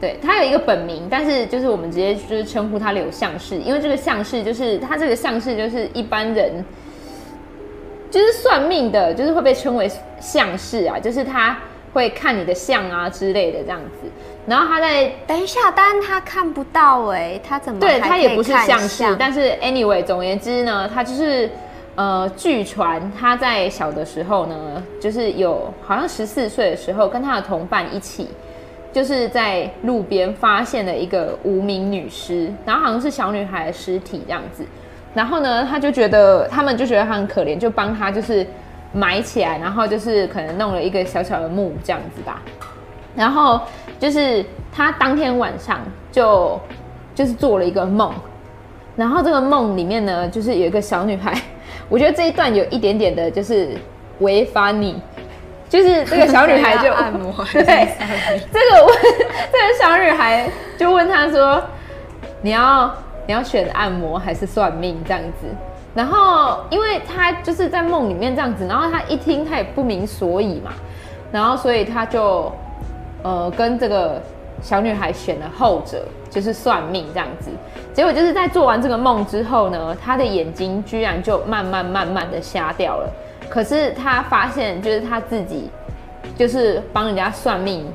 对，他有一个本名，但是就是我们直接就是称呼他柳相氏，因为这个相氏就是他这个相氏就是一般人就是算命的，就是会被称为相氏啊，就是他会看你的相啊之类的这样子。然后他在
等一下，但他看不到哎、欸，他怎么
对他也不是相氏，但是 anyway，总而言之呢，他就是呃，据传他在小的时候呢，就是有好像十四岁的时候，跟他的同伴一起，就是在路边发现了一个无名女尸，然后好像是小女孩的尸体这样子，然后呢，他就觉得他们就觉得他很可怜，就帮他就是埋起来，然后就是可能弄了一个小小的墓这样子吧。然后就是他当天晚上就就是做了一个梦，然后这个梦里面呢，就是有一个小女孩，我觉得这一段有一点点的就是违反你。就是这个小女孩就
按摩，
对，这个问 这个小女孩就问他说：“你要你要选按摩还是算命这样子？”然后因为他就是在梦里面这样子，然后他一听他也不明所以嘛，然后所以他就呃跟这个小女孩选了后者，就是算命这样子。结果就是在做完这个梦之后呢，他的眼睛居然就慢慢慢慢的瞎掉了。可是他发现，就是他自己，就是帮人家算命，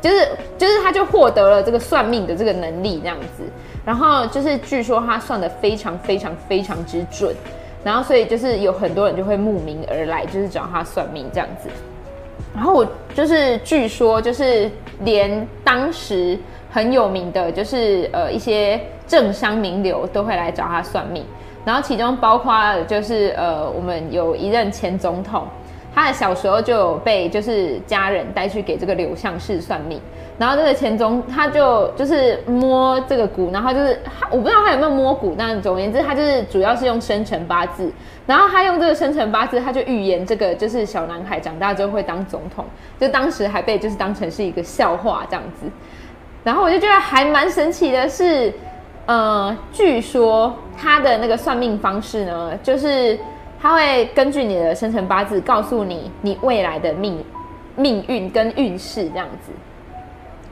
就是就是他就获得了这个算命的这个能力这样子。然后就是据说他算的非常非常非常之准，然后所以就是有很多人就会慕名而来，就是找他算命这样子。然后我就是据说就是连当时很有名的，就是呃一些政商名流都会来找他算命。然后其中包括就是呃，我们有一任前总统，他的小时候就有被就是家人带去给这个刘向氏算命，然后这个前总他就就是摸这个骨，然后就是我不知道他有没有摸骨，但总而言之他就是主要是用生辰八字，然后他用这个生辰八字，他就预言这个就是小男孩长大之后会当总统，就当时还被就是当成是一个笑话这样子，然后我就觉得还蛮神奇的是。呃，据说他的那个算命方式呢，就是他会根据你的生辰八字告诉你你未来的命命运跟运势这样子，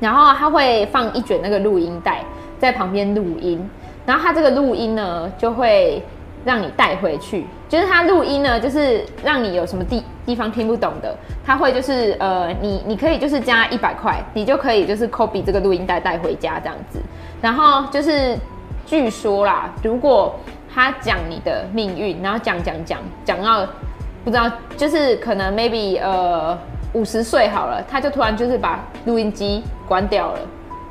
然后他会放一卷那个录音带在旁边录音，然后他这个录音呢就会让你带回去，就是他录音呢就是让你有什么地地方听不懂的，他会就是呃你你可以就是加一百块，你就可以就是 copy 这个录音带带回家这样子。然后就是，据说啦，如果他讲你的命运，然后讲讲讲讲到不知道，就是可能 maybe 呃五十岁好了，他就突然就是把录音机关掉了，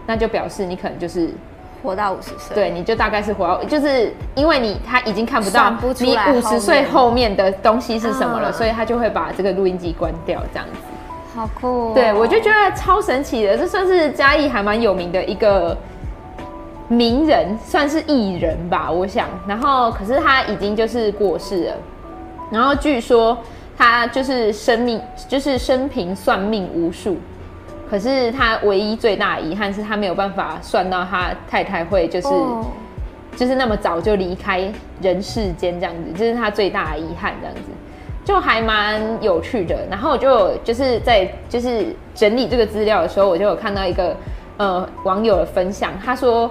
那就表示你可能就是
活到五十岁。
对，你就大概是活到，就是因为你他已经看不到你五十岁后面的东西是什么了，所以他就会把这个录音机关掉，这样子。
好酷哦。
对，我就觉得超神奇的，这算是嘉义还蛮有名的一个。名人算是艺人吧，我想。然后，可是他已经就是过世了。然后据说他就是生命，就是生平算命无数。可是他唯一最大的遗憾是他没有办法算到他太太会就是、oh. 就是那么早就离开人世间这样子，这、就是他最大的遗憾这样子，就还蛮有趣的。然后我就就是在就是整理这个资料的时候，我就有看到一个呃网友的分享，他说。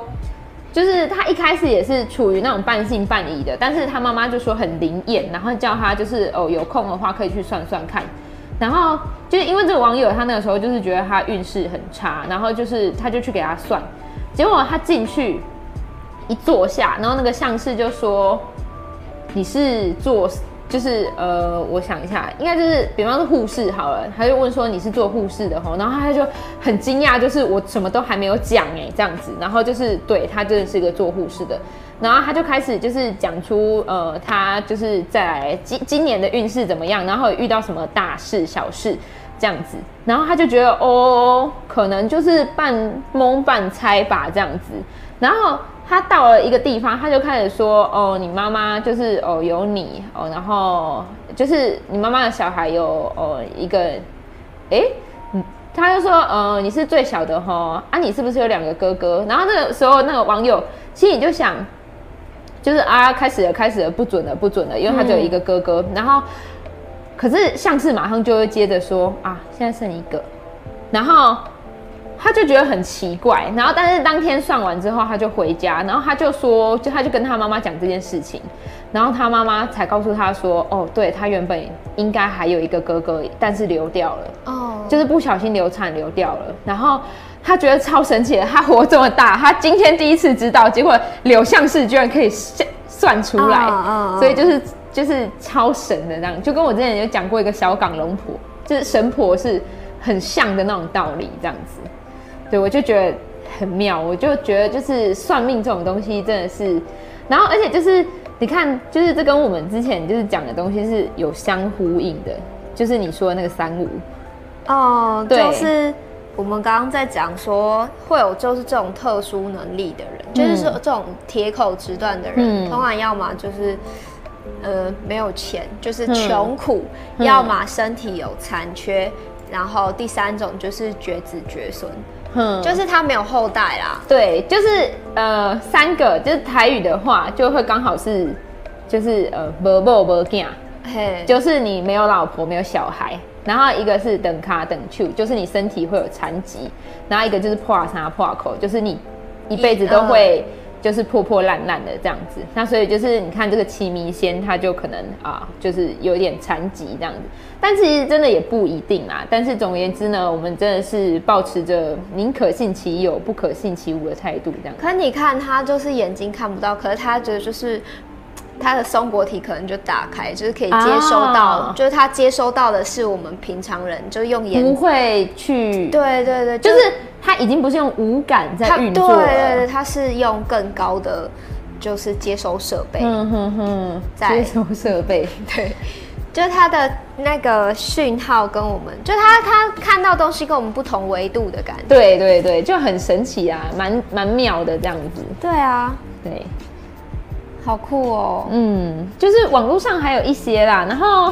就是他一开始也是处于那种半信半疑的，但是他妈妈就说很灵验，然后叫他就是哦有空的话可以去算算看，然后就是因为这个网友他那个时候就是觉得他运势很差，然后就是他就去给他算，结果他进去一坐下，然后那个相士就说你是做。就是呃，我想一下，应该就是，比方说护士好了，他就问说你是做护士的吼，然后他就很惊讶，就是我什么都还没有讲哎，这样子，然后就是对他真的是一个做护士的，然后他就开始就是讲出呃，他就是在今今年的运势怎么样，然后遇到什么大事小事这样子，然后他就觉得哦，可能就是半蒙半猜吧这样子，然后。他到了一个地方，他就开始说：“哦，你妈妈就是哦有你哦，然后就是你妈妈的小孩有哦一个，哎，嗯，他就说：呃，你是最小的哈，啊，你是不是有两个哥哥？然后那个时候那个网友心里就想，就是啊，开始了，开始了，不准了，不准了，因为他只有一个哥哥。然后，可是像是马上就会接着说：啊，现在剩一个，然后。”他就觉得很奇怪，然后但是当天算完之后，他就回家，然后他就说，就他就跟他妈妈讲这件事情，然后他妈妈才告诉他说，哦，对，他原本应该还有一个哥哥，但是流掉了，哦，就是不小心流产流掉了，然后他觉得超神奇的，他活这么大，他今天第一次知道，结果柳相氏居然可以算算出来，哦，所以就是就是超神的这样，就跟我之前有讲过一个小港龙婆，就是神婆是很像的那种道理这样子。对，我就觉得很妙，我就觉得就是算命这种东西真的是，然后而且就是你看，就是这跟我们之前就是讲的东西是有相呼应的，就是你说的那个三五，
哦，对，就是我们刚刚在讲说会有就是这种特殊能力的人，嗯、就是说这种铁口直断的人，嗯、通常要么就是呃没有钱，就是穷苦，嗯、要么身体有残缺，嗯、然后第三种就是绝子绝孙，嗯，就是他没有后代啦。
对，就是呃三个，就是台语的话就会刚好是就是呃无某无囝，嘿，就是你没有老婆没有小孩。然后一个是等卡等去，就是你身体会有残疾；然后一个就是破啥破口，就是你一辈子都会就是破破烂烂的这样子。那所以就是你看这个奇迷仙，他就可能啊，就是有点残疾这样子。但其实真的也不一定啦。但是总而言之呢，我们真的是抱持着宁可信其有，不可信其无的态度这样子。
可你看他就是眼睛看不到，可是他觉得就是。他的松果体可能就打开，就是可以接收到，啊、就是它接收到的是我们平常人就用眼
不会去，
对对对，
就是它已经不是用五感在运作了，
对对对，他是用更高的就是接收设备，嗯哼哼，
在接收设备，
对，就是他的那个讯号跟我们，就他他看到东西跟我们不同维度的感觉，
对对对，就很神奇啊，蛮蛮妙的这样子，
对啊，
对。
好酷哦，
嗯，就是网络上还有一些啦，然后，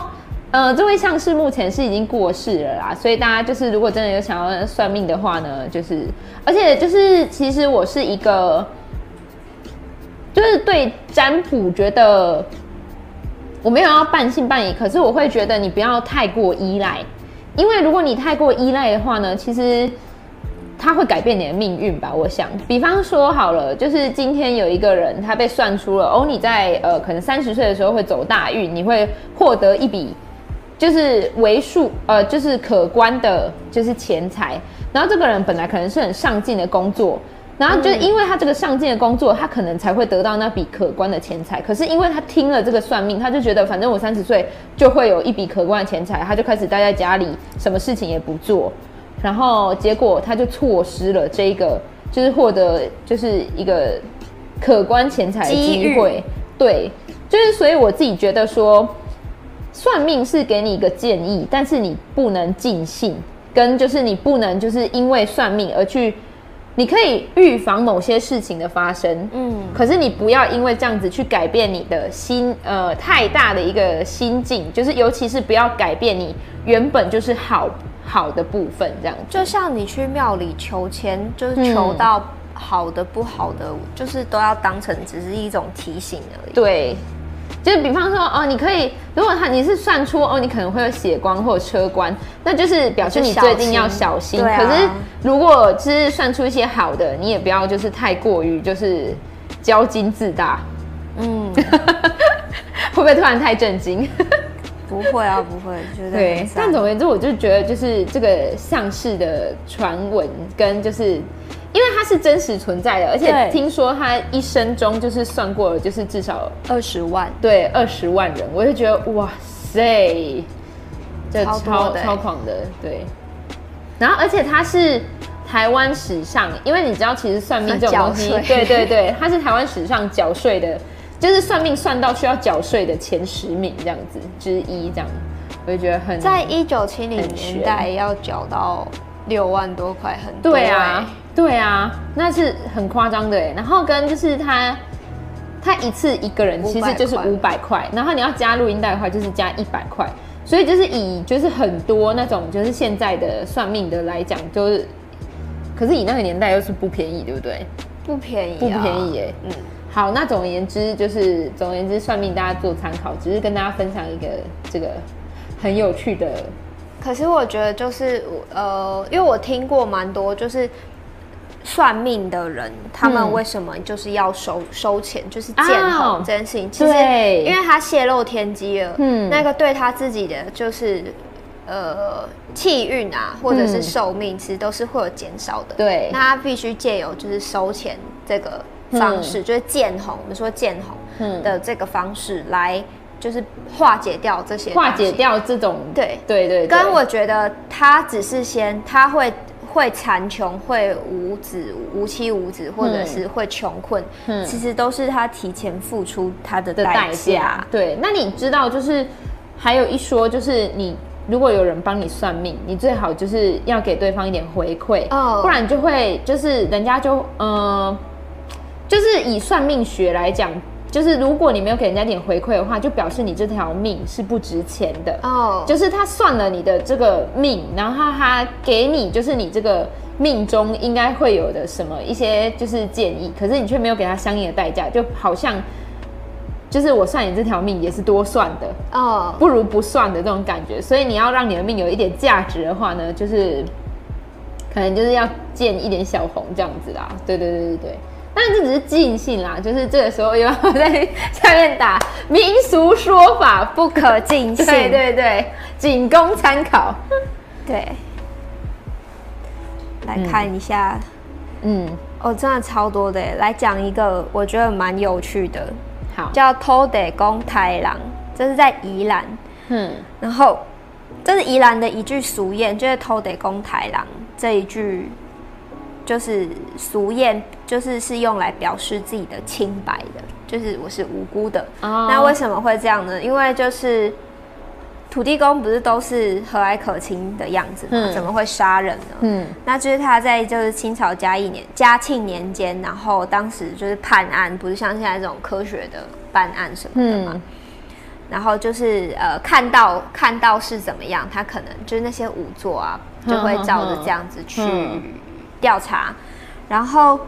呃，这位相士目前是已经过世了啦，所以大家就是如果真的有想要算命的话呢，就是，而且就是其实我是一个，就是对占卜觉得我没有要半信半疑，可是我会觉得你不要太过依赖，因为如果你太过依赖的话呢，其实。他会改变你的命运吧？我想，比方说好了，就是今天有一个人，他被算出了哦，你在呃可能三十岁的时候会走大运，你会获得一笔就是为数呃就是可观的，就是钱财。然后这个人本来可能是很上进的工作，然后就因为他这个上进的工作，他可能才会得到那笔可观的钱财。可是因为他听了这个算命，他就觉得反正我三十岁就会有一笔可观的钱财，他就开始待在家里，什么事情也不做。然后结果他就错失了这一个，就是获得就是一个可观钱财的机会。对，就是所以我自己觉得说，算命是给你一个建议，但是你不能尽信，跟就是你不能就是因为算命而去，你可以预防某些事情的发生，嗯，可是你不要因为这样子去改变你的心，呃，太大的一个心境，就是尤其是不要改变你原本就是好。好的部分，这样
就像你去庙里求签，就是求到好的不好的，嗯、就是都要当成只是一种提醒而已。
对，就是比方说哦，你可以，如果他你是算出哦，你可能会有血光或者车关，那就是表示你最近要小心。小心可是如果只是算出一些好的，你也不要就是太过于就是骄矜自大。嗯，会不会突然太震惊？
不会啊，不会，觉得
对。但总而言之，我就觉得就是这个像是的传闻，跟就是因为它是真实存在的，而且听说他一生中就是算过了，就是至少
二十万，
对，二十万人，我就觉得哇塞，这超超，超狂的，对。然后，而且他是台湾史上，因为你知道，其实算命这种东西，对对对，他是台湾史上缴税的。就是算命算到需要缴税的前十名这样子之一，这样我就觉得很
在一九七零年代要缴到六万多块，很多、欸、
对啊，对啊，那是很夸张的哎。然后跟就是他他一次一个人其实就是五百块，然后你要加录音带的话就是加一百块，所以就是以就是很多那种就是现在的算命的来讲，就是可是以那个年代又是不便宜，对不对？
不便宜、啊，
不便宜哎，嗯。好，那总而言之就是，总而言之，算命大家做参考，只是跟大家分享一个这个很有趣的。
可是我觉得就是，呃，因为我听过蛮多，就是算命的人，他们为什么就是要收收钱，就是见红这件事情，其实因为他泄露天机了，嗯，那个对他自己的就是呃气运啊，或者是寿命，其实都是会有减少的。对，那他必须借由就是收钱这个。方式、嗯、就是见红，我们说见红的这个方式来，就是化解掉这些，
化解掉这种，
对。
对对。
跟我觉得他只是先，他会会残穷，会无子无妻无子，或者是会穷困，嗯、其实都是他提前付出他的代价。
对，那你知道就是还有一说，就是你如果有人帮你算命，你最好就是要给对方一点回馈，哦，不然就会就是人家就嗯、呃，就是以算命学来讲，就是如果你没有给人家点回馈的话，就表示你这条命是不值钱的哦。就是他算了你的这个命，然后他给你就是你这个命中应该会有的什么一些就是建议，可是你却没有给他相应的代价，就好像。就是我算你这条命也是多算的哦，不如不算的这种感觉。所以你要让你的命有一点价值的话呢，就是可能就是要建一点小红这样子啦。对对对对对，但是这只是尽兴啦，就是这个时候又要在下面打民俗说法不可尽兴。对对对，仅供参考。
对，来看一下，嗯，哦，真的超多的，来讲一个我觉得蛮有趣的。好叫偷得公太郎，这是在宜兰。嗯，然后这是宜兰的一句俗谚，就是偷得公太郎这一句，就是俗谚，就是是用来表示自己的清白的，就是我是无辜的。哦，那为什么会这样呢？因为就是。土地公不是都是和蔼可亲的样子吗？怎么会杀人呢？嗯，那就是他在就是清朝嘉义年嘉庆年间，然后当时就是判案，不是像现在这种科学的办案什么的嘛。然后就是呃，看到看到是怎么样，他可能就是那些仵作啊，就会照着这样子去调查，然后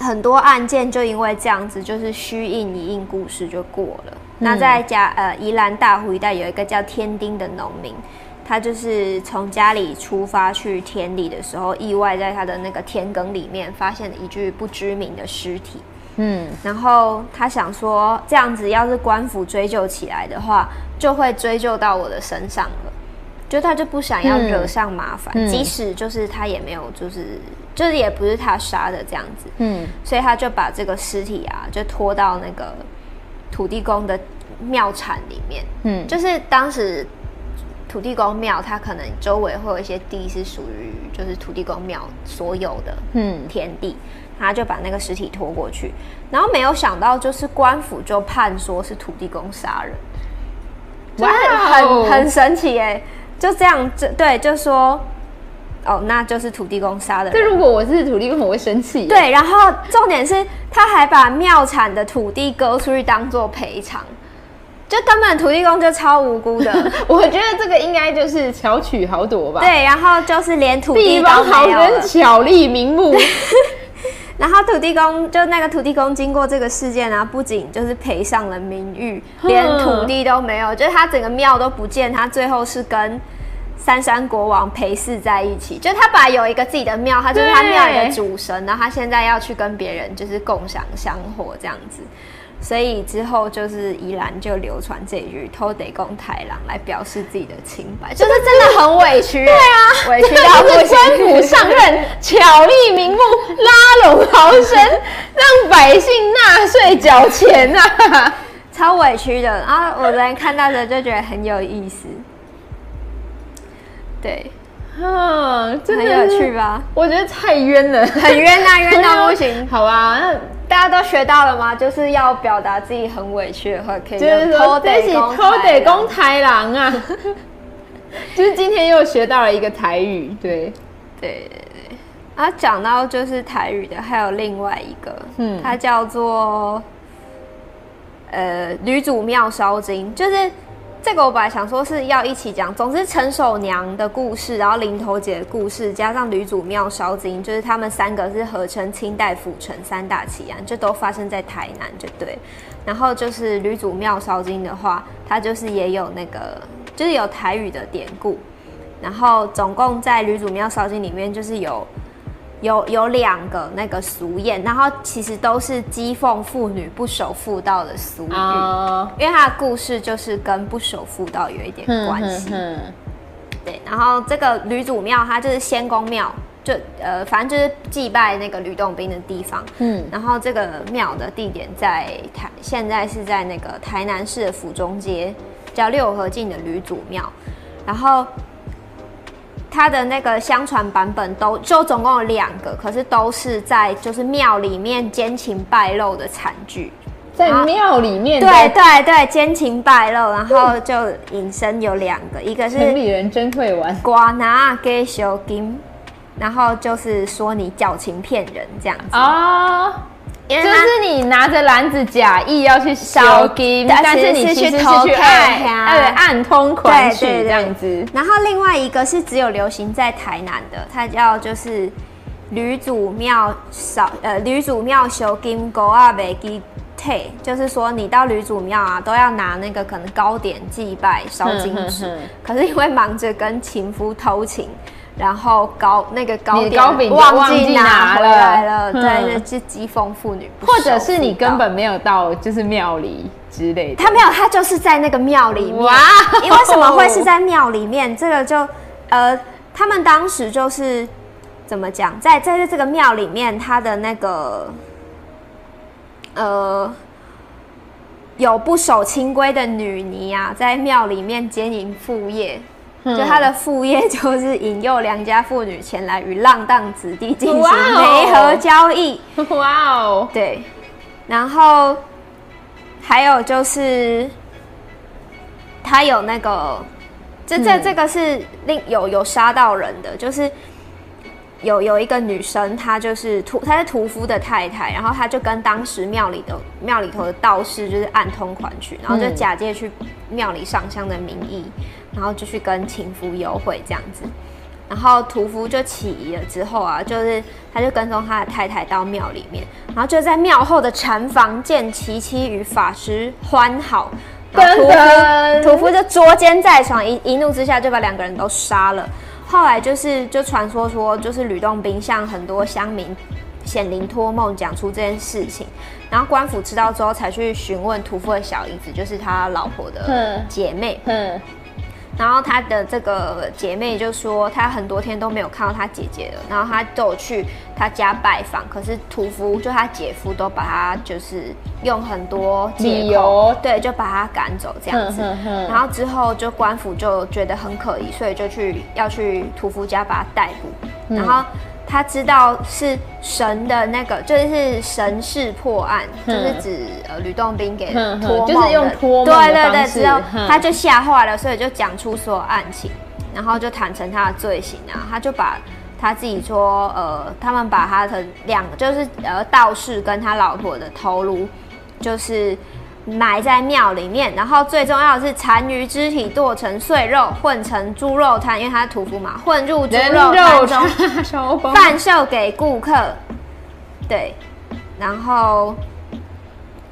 很多案件就因为这样子，就是虚应一应故事就过了。那在家呃宜兰大湖一带有一个叫天丁的农民，他就是从家里出发去田里的时候，意外在他的那个田埂里面发现了一具不知名的尸体。嗯，然后他想说，这样子要是官府追究起来的话，就会追究到我的身上了。就他就不想要惹上麻烦，嗯，即使就是他也没有，就是就是也不是他杀的这样子。嗯，所以他就把这个尸体啊，就拖到那个。土地公的庙产里面，嗯，就是当时土地公庙，它可能周围会有一些地是属于就是土地公庙所有的，嗯，田地，他就把那个尸体拖过去，然后没有想到就是官府就判说是土地公杀人，哇，很很神奇哎，就这样，就对，就说。哦，那就是土地公杀的。
这如果我是土地公，我会生气。
对，然后重点是，他还把庙产的土地割出去当做赔偿，就根本土地公就超无辜的。
我觉得这个应该就是巧取豪夺吧。
对，然后就是连土地
公豪人巧立名目。
然后土地公就那个土地公经过这个事件啊，不仅就是赔上了名誉，连土地都没有，就是他整个庙都不见，他最后是跟。三山国王陪侍在一起，就他本来有一个自己的庙，他就是他庙里的主神，然后他现在要去跟别人就是共享香火这样子，所以之后就是宜兰就流传这句“偷得公太郎”来表示自己的清白，就是真的很委屈，对啊，委屈到不行。
官府上任，巧立名目，拉拢豪绅，让百姓纳税缴钱啊，
超委屈的。然后我昨天看到的就觉得很有意思。对，嗯，真的很有趣吧？
我觉得太冤了，
很冤啊，冤到 不行。好吧，那大家都学到了吗？就是要表达自己很委屈的话，可以就是说这是
土地公台郎啊。就是今天又学到了一个台语，对，
对对对。啊，讲到就是台语的，还有另外一个，嗯，它叫做呃女主庙烧金，就是。这个我本来想说是要一起讲，总之陈守娘的故事，然后林头姐的故事，加上吕祖庙烧金，就是他们三个是合称清代府城三大奇案，就都发生在台南，就对。然后就是吕祖庙烧金的话，它就是也有那个，就是有台语的典故。然后总共在吕祖庙烧金里面，就是有。有有两个那个俗谚，然后其实都是讥讽妇女不守妇道的俗语，oh. 因为它的故事就是跟不守妇道有一点关系。对，然后这个吕祖庙它就是仙公庙，就呃反正就是祭拜那个吕洞宾的地方。嗯，然后这个庙的地点在台，现在是在那个台南市的府中街，叫六合境的吕祖庙，然后。它的那个相传版本都就总共有两个，可是都是在就是庙里面奸情败露的惨剧，
在庙里面，
对对对，奸情败露，然后就引申有两个，一个是
城里人真会玩，
瓜拿给小金，然后就是说你矫情骗人这样子。
哦。就是你拿着篮子假意要去烧金，但是你其实是去偷看，对，暗通款曲这样子。
然后另外一个是只有流行在台南的，它叫就是吕祖庙烧呃吕祖庙修金狗啊袂记退，就是说你到吕祖庙啊都要拿那个可能糕点祭拜烧金纸，可是因为忙着跟情夫偷情。然后糕那个糕点
糕饼
忘记拿回来了，对，那是讥讽妇女。
或者是你根本没有到，就是庙里之类的。
他没有，他就是在那个庙里面。哇！因为什么会是在庙里面？这个就呃，他们当时就是怎么讲，在在这个庙里面，他的那个呃，有不守清规的女尼啊，在庙里面经营副业。就他的副业就是引诱良家妇女前来与浪荡子弟进行媒合交易。
哇哦，
对，然后还有就是他有那个，这这这个是另有有杀到人的，就是有有一个女生，她就是屠，她是屠夫的太太，然后她就跟当时庙里的庙里头的道士就是暗通款曲，然后就假借去庙里上香的名义。然后就去跟情夫幽会这样子，然后屠夫就起疑了之后啊，就是他就跟踪他的太太到庙里面，然后就在庙后的禅房见其妻与法师欢好，屠夫 屠夫就捉奸在床，一一怒之下就把两个人都杀了。后来就是就传说说，就是吕洞宾向很多乡民显灵托梦讲出这件事情，然后官府知道之后才去询问屠夫的小姨子，就是他老婆的姐妹。嗯。嗯然后她的这个姐妹就说，她很多天都没有看到她姐姐了。然后她都有去她家拜访，可是屠夫就她姐夫都把她就是用很多理由，对，就把她赶走这样子。然后之后就官府就觉得很可疑，所以就去要去屠夫家把他逮捕。嗯、然后。他知道是神的那个，就是神事破案，嗯、就是指呃吕洞宾给
就是用托梦的
对对对，之后他就吓坏了，所以就讲出所有案情，然后就坦诚他的罪行啊，他就把他自己说，呃，他们把他的两个就是呃道士跟他老婆的头颅，就是。埋在庙里面，然后最重要的是残余肢体剁成碎肉，混成猪肉摊，因为他是屠夫嘛，混入猪肉汤 中，贩售给顾客。对，然后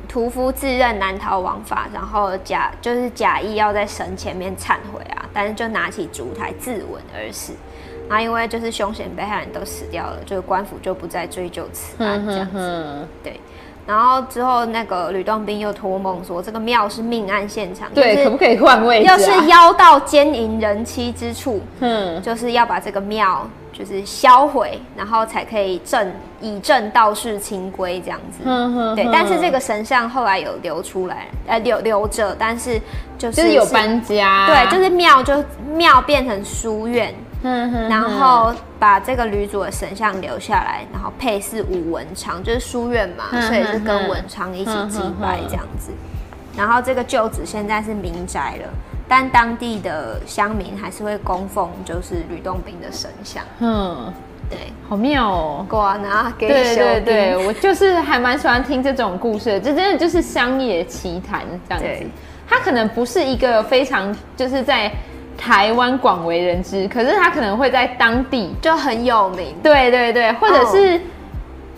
屠夫自认难逃王法，然后假就是假意要在神前面忏悔啊，但是就拿起烛台自刎而死。然后因为就是凶险被害人都死掉了，就是官府就不再追究此案这样子。对。然后之后，那个吕洞宾又托梦说，这个庙是命案
现场，对，可不可以换位置、啊？
要是妖道奸淫人妻之处，嗯，就是要把这个庙就是销毁，然后才可以正以正道士清规这样子。嗯哼，对。但是这个神像后来有流出来，呃，留留着，但是就是，
就是有搬家，
对，就是庙就庙变成书院。嗯哼，然后把这个吕祖的神像留下来，然后配饰武文昌，就是书院嘛，所以是跟文昌一起祭拜这样子。然后这个旧址现在是民宅了，但当地的乡民还是会供奉，就是吕洞宾的神像。嗯，对，
好妙哦。
果然啊，
对对对，我就是还蛮喜欢听这种故事的，这真的就是乡野奇谈这样子。它可能不是一个非常就是在。台湾广为人知，可是他可能会在当地
就很有名。
对对对，或者是、oh.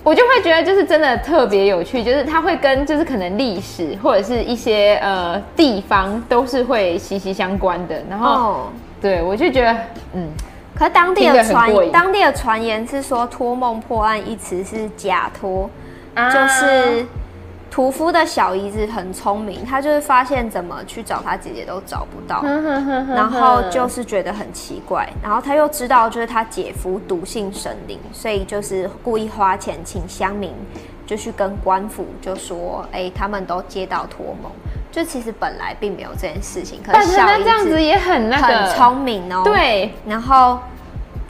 我就会觉得就是真的特别有趣，就是他会跟就是可能历史或者是一些呃地方都是会息息相关的。然后，oh. 对我就觉得嗯，
可是当地的传当地的传言是说托梦破案一词是假托，ah. 就是。屠夫的小姨子很聪明，她就是发现怎么去找他姐姐都找不到，然后就是觉得很奇怪，然后他又知道就是他姐夫笃信神灵，所以就是故意花钱请乡民就去跟官府就说，哎、欸，他们都接到托梦，就其实本来并没有这件事情，可是小姨子
这样子也很那个
很聪明哦，
对，
然后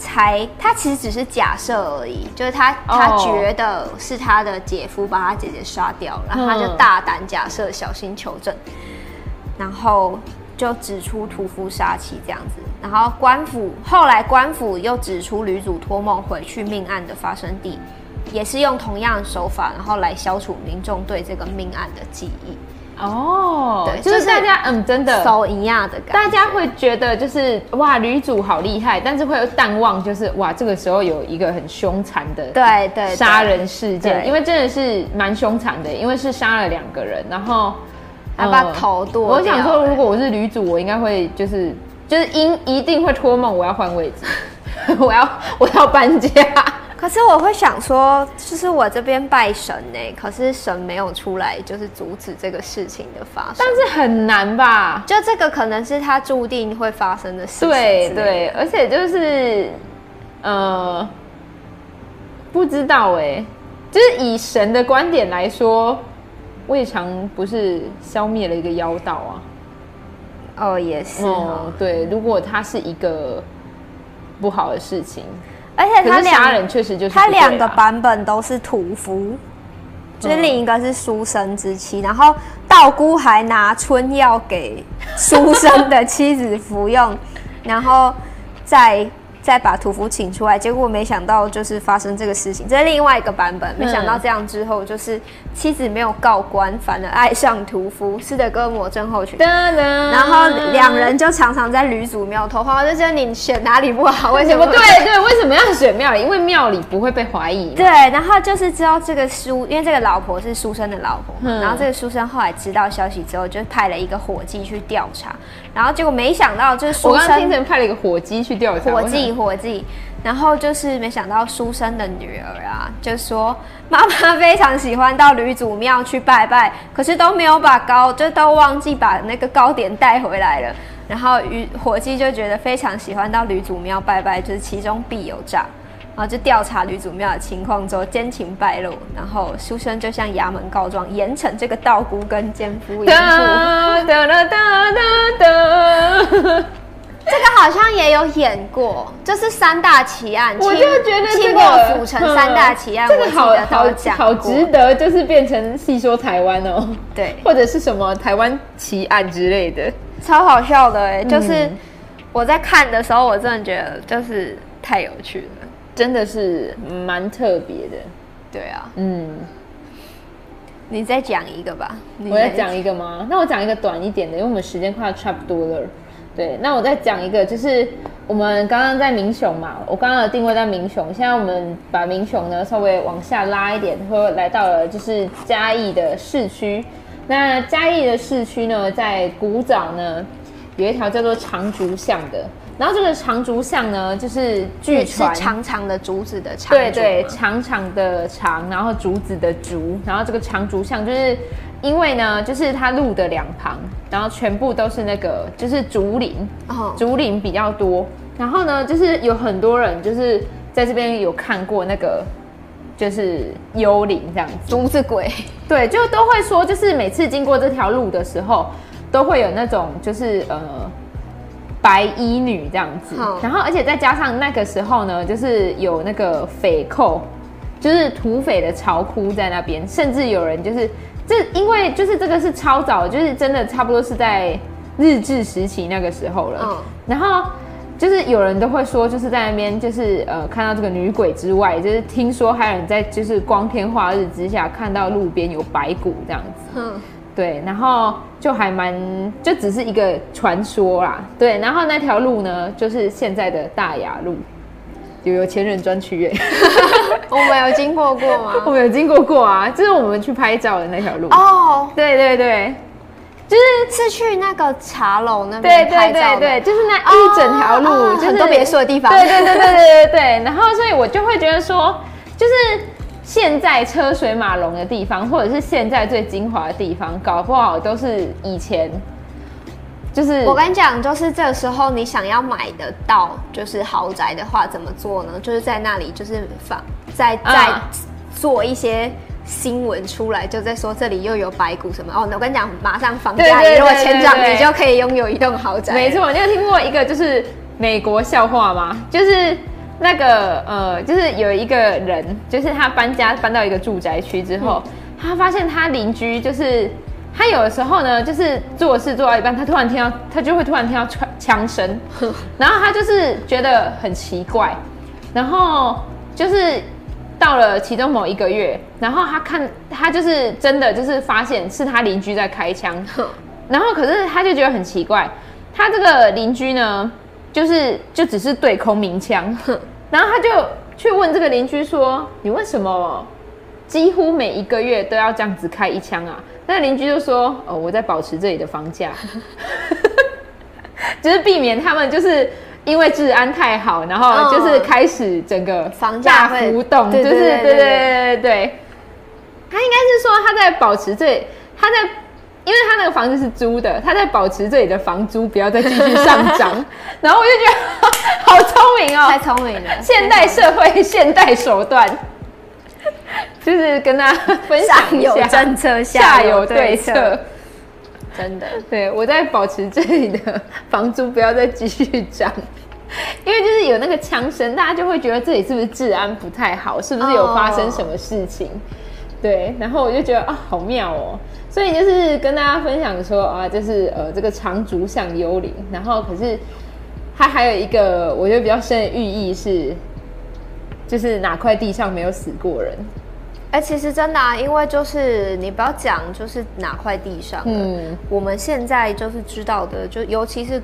才他其实只是假设而已，就是他他觉得是他的姐夫把他姐姐杀掉了，然后他就大胆假设，小心求证，然后就指出屠夫杀妻这样子。然后官府后来官府又指出吕祖托梦回去命案的发生地，也是用同样的手法，然后来消除民众对这个命案的记忆。
哦，对，就是大家嗯，真的
手一样的感觉，
大家会觉得就是哇，女主好厉害，但是会有淡忘，就是哇，这个时候有一个很凶残的
对对
杀人事件，因为真的是蛮凶残的，因为是杀了两个人，然后
还把头剁掉。
我想说，如果我是女主，我应该会就是就是应一定会托梦，我要换位置，我要我要搬家。
可是我会想说，就是我这边拜神呢，可是神没有出来，就是阻止这个事情的发生。
但是很难吧？
就这个可能是他注定会发生的事情。
对对，而且就是，呃，不知道哎，就是以神的观点来说，未尝不是消灭了一个妖道啊。
哦，也是哦。
嗯，对，如果他是一个不好的事情。
而且他
杀人确实就是
他两个版本都是屠夫，就是另一个是书生之妻，然后道姑还拿春药给书生的妻子服用，然后再。再把屠夫请出来，结果没想到就是发生这个事情，这是另外一个版本。没想到这样之后，就是妻子没有告官，反而爱上屠夫，斯德哥尔摩症候群。然后两人就常常在吕祖庙偷欢，我就觉得你选哪里不好？为什么？
对对，为什么要选庙里？因为庙里不会被怀疑。
对，然后就是知道这个书，因为这个老婆是书生的老婆，嗯、然后这个书生后来知道消息之后，就派了一个伙计去调查，然后结果没想到就是书生，我刚刚听
成派了一个伙计去调查，
伙计。伙计，然后就是没想到书生的女儿啊，就说妈妈非常喜欢到吕祖庙去拜拜，可是都没有把糕，就都忘记把那个糕点带回来了。然后与伙计就觉得非常喜欢到吕祖庙拜拜，就是其中必有诈。然后就调查吕祖庙的情况之后，奸情败露，然后书生就向衙门告状，严惩这个道姑跟奸夫淫妇。这个好像也有演过，就是三大奇案。
我就觉得
这个府城三大奇案，这个好好
好值得，就是变成戏说台湾哦。
对，
或者是什么台湾奇案之类的，
超好笑的哎！就是我在看的时候，我真的觉得就是太有趣了，
真的是蛮特别的。
对啊，嗯，你再讲一个吧。
我再讲一个吗？那我讲一个短一点的，因为我们时间快要差不多了。对，那我再讲一个，就是我们刚刚在民雄嘛，我刚刚的定位在民雄，现在我们把民雄呢稍微往下拉一点，说来到了就是嘉义的市区。那嘉义的市区呢，在古早呢有一条叫做长竹巷的，然后这个长竹巷呢，就是据传
是长长的竹子的长，
对对，长长的长，然后竹子的竹，然后这个长竹巷就是。因为呢，就是它路的两旁，然后全部都是那个，就是竹林，哦，竹林比较多。然后呢，就是有很多人就是在这边有看过那个，就是幽灵这样子，
竹子鬼。
对，就都会说，就是每次经过这条路的时候，都会有那种就是呃白衣女这样子。哦，然后而且再加上那个时候呢，就是有那个匪寇，就是土匪的巢窟在那边，甚至有人就是。这因为就是这个是超早，就是真的差不多是在日治时期那个时候了。嗯，然后就是有人都会说，就是在那边就是呃看到这个女鬼之外，就是听说还有人在就是光天化日之下看到路边有白骨这样子。嗯，对，然后就还蛮就只是一个传说啦。对，然后那条路呢，就是现在的大雅路。有有钱人专区耶，
我们有经过过吗？
我们有经过过啊，就是我们去拍照的那条路哦。Oh, 对对对，
就是是去那个茶楼那边拍照。对对对对，
就是那一整条路，oh, oh,
就是很多别墅的地方。
对对对对对对对。然后所以我就会觉得说，就是现在车水马龙的地方，或者是现在最精华的地方，搞不好都是以前。就是
我跟你讲，就是这个时候你想要买得到就是豪宅的话，怎么做呢？就是在那里就是放在在做一些新闻出来，就在说这里又有白骨什么哦。我跟你讲，马上房价如果前涨，你就可以拥有一栋豪宅。
没错，你有听过一个就是美国笑话吗？就是那个呃，就是有一个人，就是他搬家搬到一个住宅区之后，嗯、他发现他邻居就是他有的时候呢，就是做事做到一半，他突然听到他就会突然听到枪枪声，然后他就是觉得很奇怪，然后就是到了其中某一个月，然后他看他就是真的就是发现是他邻居在开枪，然后可是他就觉得很奇怪，他这个邻居呢，就是就只是对空鸣枪。然后他就去问这个邻居说：“你为什么几乎每一个月都要这样子开一枪啊？”那邻居就说：“哦，我在保持这里的房价，就是避免他们就是因为治安太好，然后就是开始整个房价大浮动，就是对对对对。对。他应该是说他在保持这里，他在。”因为他那个房子是租的，他在保持这里的房租不要再继续上涨，然后我就觉得 好聪明哦，
太聪明了，
现代社会现代手段，就是跟他 分享一下，上有政策，下有对策，
真的，
对，我在保持这里的房租不要再继续涨，因为就是有那个枪声，大家就会觉得这里是不是治安不太好，是不是有发生什么事情？哦、对，然后我就觉得啊，好妙哦。所以就是跟大家分享说啊，就是呃这个长竹像幽灵，然后可是它还有一个我觉得比较深的寓意是，就是哪块地上没有死过人？
哎、欸，其实真的啊，因为就是你不要讲就是哪块地上，嗯，我们现在就是知道的，就尤其是。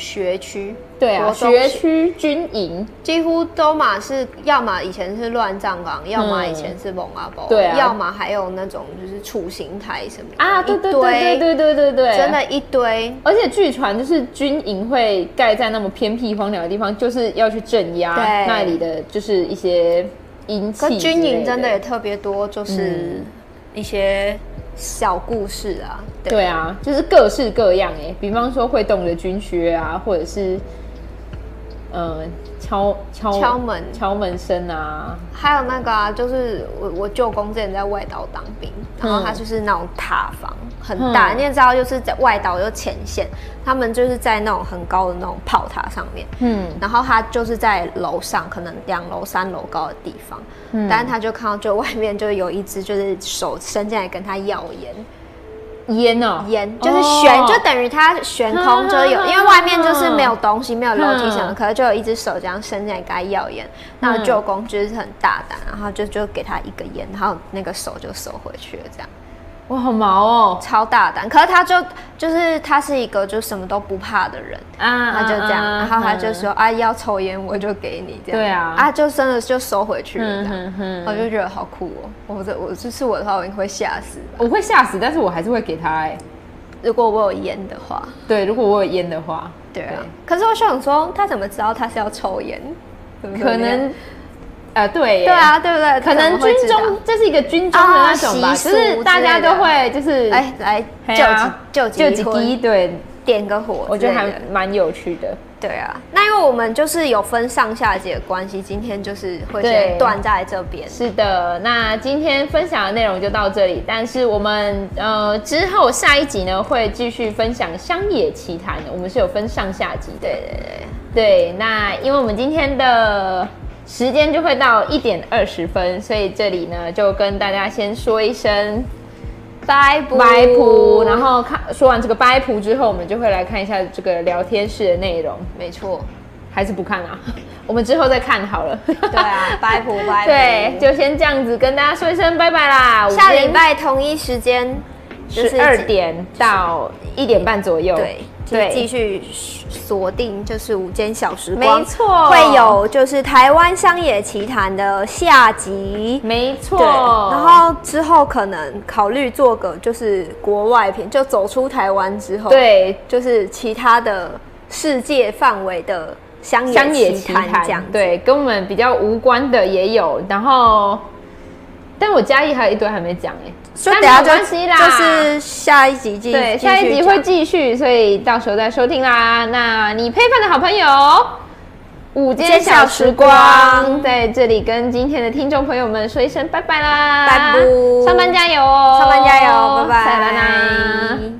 学区
对啊，学区军营
几乎都嘛是，要么以前是乱葬岗，要么以前是蒙阿波，
对啊，
要么还有那种就是处刑台什么
啊，对对对对对对对对，
真的，一堆。
而且据传就是军营会盖在那么偏僻荒凉的地方，就是要去镇压那里的就是一些阴气。可
军营真的也特别多，就是一些。小故事啊，
对，啊，就是各式各样哎，比方说会动的军靴啊，或者是，呃，敲敲敲门。敲门声啊，
还有那个啊，就是我我舅公之前在外岛当兵，然后他就是那种塔房。很大，你也知道，就是在外岛有前线，他们就是在那种很高的那种炮塔上面，嗯，然后他就是在楼上，可能两楼、三楼高的地方，嗯，但是他就看到就外面就有一只就是手伸进来跟他要烟，
烟哦，
烟就是悬，就等于它悬空就有，因为外面就是没有东西，没有楼梯什么，可是就有一只手这样伸进来给他要烟，那舅公就是很大胆，然后就就给他一个烟，然后那个手就收回去了，这样。
哇，好毛哦，
超大胆。可是他就就是他是一个就什么都不怕的人啊，他就这样，然后他就说啊，要抽烟我就给你这样。对啊，啊就真的就收回去了。我就觉得好酷哦，我这我这是我的话，我应该会吓死。
我会吓死，但是我还是会给他哎。
如果我有烟的话，
对，如果我有烟的话，
对啊。可是我想说，他怎么知道他是要抽烟？
可能。呃，对，
对啊，对不对？
可能军中这是一个军中的那种吧，就是大家都会就是
哎来救急救急对，点个火，
我觉得还蛮有趣的。
对啊，那因为我们就是有分上下集的关系，今天就是会先断在这边。
是的，那今天分享的内容就到这里，但是我们呃之后下一集呢会继续分享乡野奇谈，我们是有分上下集的。对对对对，那因为我们今天的。时间就会到一点二十分，所以这里呢就跟大家先说一声拜拜普，然后看说完这个拜普之后，我们就会来看一下这个聊天室的内容。
没错，
还是不看啊？我们之后再看好了。
对啊，拜普 拜普，
对，就先这样子跟大家说一声拜拜啦。
下礼拜同一时间，
十二点到一点半左右。
对。对，继续锁定就是午间小时光，
没错，
会有就是台湾乡野奇谈的下集，
没错。
然后之后可能考虑做个就是国外片，就走出台湾之后，
对，
就是其他的世界范围的乡野奇谈这样，
对，跟我们比较无关的也有。然后，但我嘉义还有一堆还没讲哎。
所以等下就就是下一集继续，
对，下一集会继续，所以到时候再收听啦。那你配饭的好朋友，午间小时光。在这里跟今天的听众朋友们说一声拜拜啦，
拜拜，
上班加油哦，
上班加油，拜拜，
拜拜。